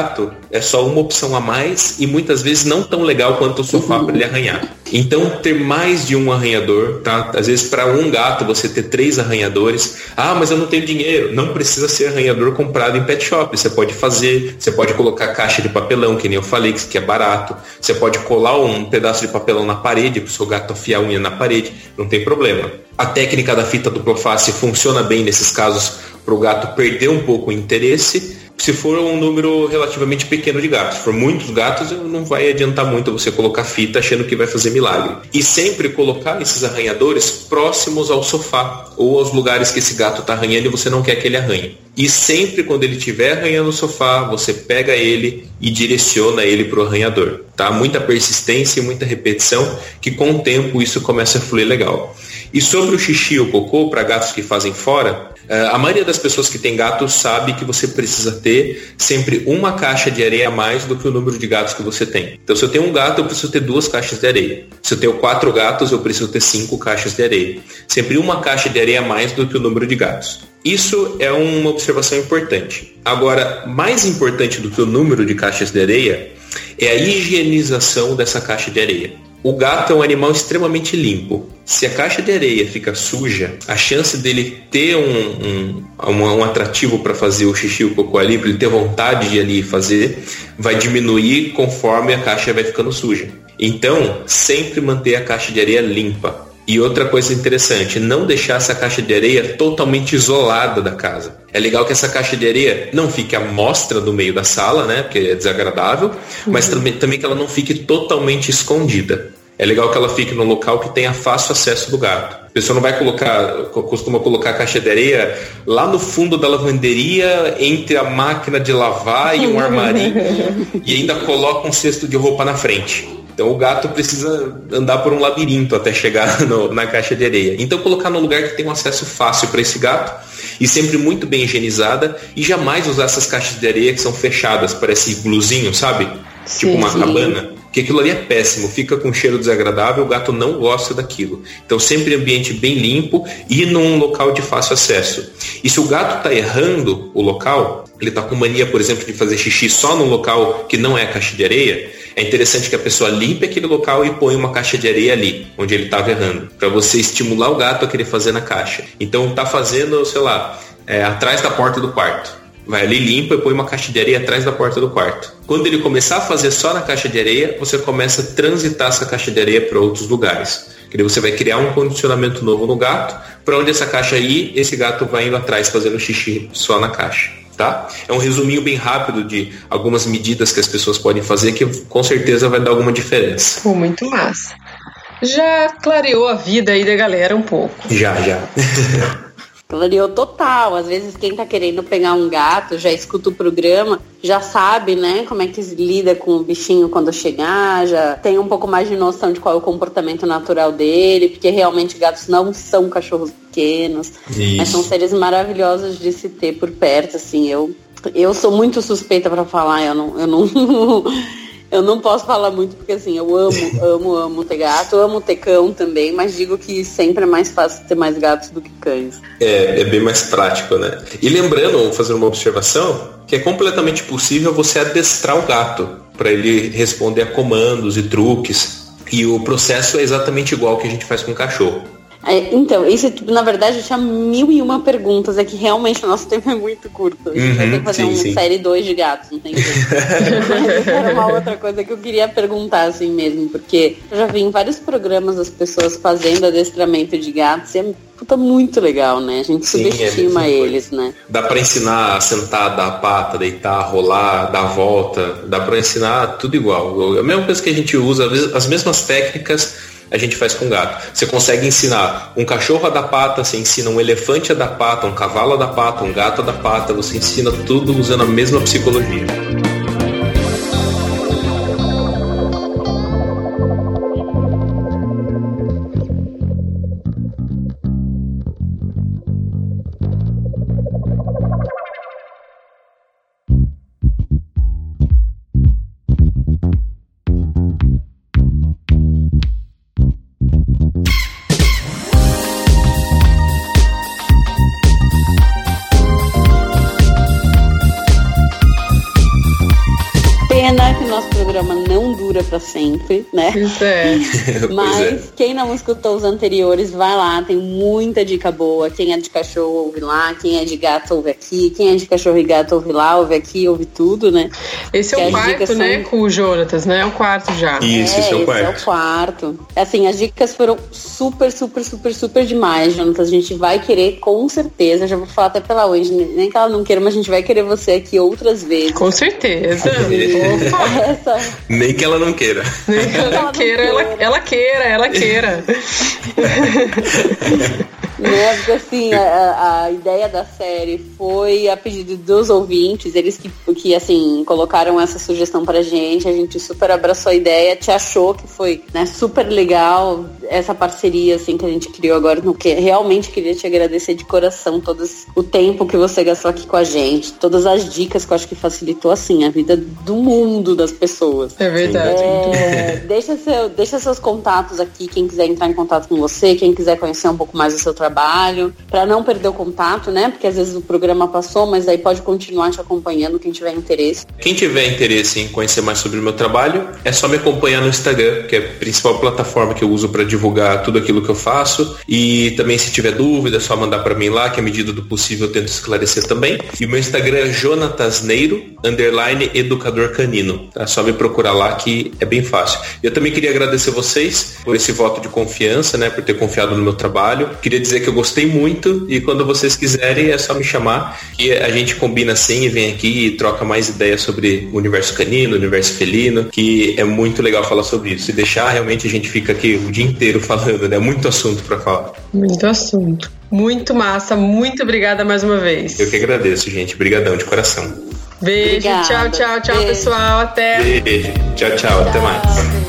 é só uma opção a mais e muitas vezes não tão legal quanto o sofá para ele arranhar. Então ter mais de um arranhador, tá? Às vezes para um gato você ter três arranhadores. Ah, mas eu não tenho dinheiro. Não precisa ser arranhador comprado em pet shop. Você pode fazer, você pode colocar caixa de papelão, que nem eu falei, que é barato. Você pode colar um pedaço de papelão na parede para o seu gato afiar a unha na parede. Não tem problema. A técnica da fita dupla face funciona bem nesses casos para o gato perder um pouco o interesse se for um número relativamente pequeno de gatos. Se for muitos gatos, não vai adiantar muito você colocar fita achando que vai fazer milagre. E sempre colocar esses arranhadores próximos ao sofá ou aos lugares que esse gato está arranhando e você não quer que ele arranhe. E sempre quando ele estiver arranhando o sofá, você pega ele e direciona ele para o arranhador. tá? Muita persistência e muita repetição, que com o tempo isso começa a fluir legal. E sobre o xixi e o cocô, para gatos que fazem fora, eh, a maioria das pessoas que tem gatos sabe que você precisa ter sempre uma caixa de areia a mais do que o número de gatos que você tem. Então, se eu tenho um gato, eu preciso ter duas caixas de areia. Se eu tenho quatro gatos, eu preciso ter cinco caixas de areia. Sempre uma caixa de areia a mais do que o número de gatos. Isso é uma observação importante. Agora, mais importante do que o número de caixas de areia é a higienização dessa caixa de areia. O gato é um animal extremamente limpo. Se a caixa de areia fica suja, a chance dele ter um, um, um, atrativo para fazer o xixi o cocô ali, para ele ter vontade de ali fazer, vai diminuir conforme a caixa vai ficando suja. Então, sempre manter a caixa de areia limpa. E outra coisa interessante, não deixar essa caixa de areia totalmente isolada da casa. É legal que essa caixa de areia não fique à mostra do meio da sala, né? Porque é desagradável, mas uhum. também, também que ela não fique totalmente escondida. É legal que ela fique num local que tenha fácil acesso do gato. A pessoa não vai colocar, costuma colocar a caixa de areia lá no fundo da lavanderia, entre a máquina de lavar e um armarinho, e ainda coloca um cesto de roupa na frente. Então o gato precisa andar por um labirinto até chegar no, na caixa de areia. Então colocar num lugar que tem um acesso fácil para esse gato e sempre muito bem higienizada e jamais usar essas caixas de areia que são fechadas, parece blusinho, sabe? Sim, tipo uma sim. cabana. Que aquilo ali é péssimo, fica com um cheiro desagradável, o gato não gosta daquilo. Então sempre ambiente bem limpo e num local de fácil acesso. E se o gato está errando o local, ele está com mania, por exemplo, de fazer xixi só num local que não é caixa de areia, é interessante que a pessoa limpe aquele local e põe uma caixa de areia ali, onde ele estava errando, para você estimular o gato a querer fazer na caixa. Então tá fazendo, sei lá, é, atrás da porta do quarto. Vai ali, limpa e põe uma caixa de areia atrás da porta do quarto. Quando ele começar a fazer só na caixa de areia, você começa a transitar essa caixa de areia para outros lugares. Que você vai criar um condicionamento novo no gato, para onde essa caixa ir, esse gato vai indo atrás fazendo xixi só na caixa tá? É um resuminho bem rápido de algumas medidas que as pessoas podem fazer que com certeza vai dar alguma diferença. Pô, muito massa. Já clareou a vida aí da galera um pouco. Já, já. Clareou total. Às vezes quem tá querendo pegar um gato, já escuta o programa, já sabe, né, como é que se lida com o bichinho quando chegar, já tem um pouco mais de noção de qual é o comportamento natural dele, porque realmente gatos não são cachorros pequenos, Isso. mas são seres maravilhosos de se ter por perto, assim, eu eu sou muito suspeita para falar, eu não, eu não Eu não posso falar muito porque assim, eu amo, amo, amo ter gato, amo ter cão também, mas digo que sempre é mais fácil ter mais gatos do que cães. É, é bem mais prático, né? E lembrando, fazer uma observação, que é completamente possível você adestrar o gato para ele responder a comandos e truques. E o processo é exatamente igual que a gente faz com o cachorro. É, então, isso, na verdade, eu tinha mil e uma perguntas. É que realmente o nosso tempo é muito curto. A gente uhum, vai ter que fazer sim, uma sim. série 2 de gatos, não tem jeito. Mas era uma outra coisa que eu queria perguntar, assim mesmo, porque eu já vi em vários programas as pessoas fazendo adestramento de gatos e é puta muito legal, né? A gente sim, é subestima é eles, né? Dá para ensinar a sentar, dar a pata, deitar, rolar, dar a volta. Dá para ensinar tudo igual. A mesma coisa que a gente usa, as mesmas técnicas a gente faz com gato. Você consegue ensinar um cachorro a dar pata, você ensina um elefante a dar pata, um cavalo a dar pata, um gato a dar pata, você ensina tudo usando a mesma psicologia. Né? Isso é. Mas é. quem não escutou os anteriores, vai lá, tem muita dica boa. Quem é de cachorro ouve lá, quem é de gato ouve aqui, quem é de cachorro e gato ouve lá, ouve aqui, ouve tudo, né? Esse é o quarto, né, são... com o Jonatas, né? É o quarto já. Isso, é, esse é o quarto. é o quarto. Assim, as dicas foram super, super, super, super demais, Jonatas. A gente vai querer, com certeza, já vou falar até pela hoje, nem que ela não queira, mas a gente vai querer você aqui outras vezes. Com certeza. Essa... Nem que ela não queira. Ela, ela queira, ela, ela queira, ela queira. né? Porque assim, a, a, ideia da série foi a pedido dos ouvintes, eles que, que assim, colocaram essa sugestão pra gente, a gente super abraçou a ideia, te achou que foi né, super legal essa parceria assim que a gente criou agora, no que realmente queria te agradecer de coração todo o tempo que você gastou aqui com a gente, todas as dicas que eu acho que facilitou assim a vida do mundo das pessoas. É verdade. É, deixa, seu, deixa seus contatos aqui, quem quiser entrar em contato com você, quem quiser conhecer um pouco mais do seu trabalho, para não perder o contato, né? Porque às vezes o programa passou, mas aí pode continuar te acompanhando quem tiver interesse. Quem tiver interesse em conhecer mais sobre o meu trabalho, é só me acompanhar no Instagram, que é a principal plataforma que eu uso para divulgar tudo aquilo que eu faço. E também se tiver dúvida, é só mandar para mim lá, que à medida do possível eu tento esclarecer também. E o meu Instagram é jonatasneiro, underline educador canino. É só me procurar lá que é bem fácil. Eu também queria agradecer vocês por esse voto de confiança, né, por ter confiado no meu trabalho. Queria dizer que eu gostei muito e quando vocês quiserem é só me chamar que a gente combina assim e vem aqui e troca mais ideias sobre o universo canino, o universo felino, que é muito legal falar sobre isso. Se deixar, realmente a gente fica aqui o dia inteiro falando, né? Muito assunto para falar. Muito assunto. Muito massa, muito obrigada mais uma vez. Eu que agradeço, gente. Obrigadão de coração. Beijo, Obrigada. tchau, tchau, tchau, Beijo. pessoal. Até. Beijo. Tchau, tchau. Até mais.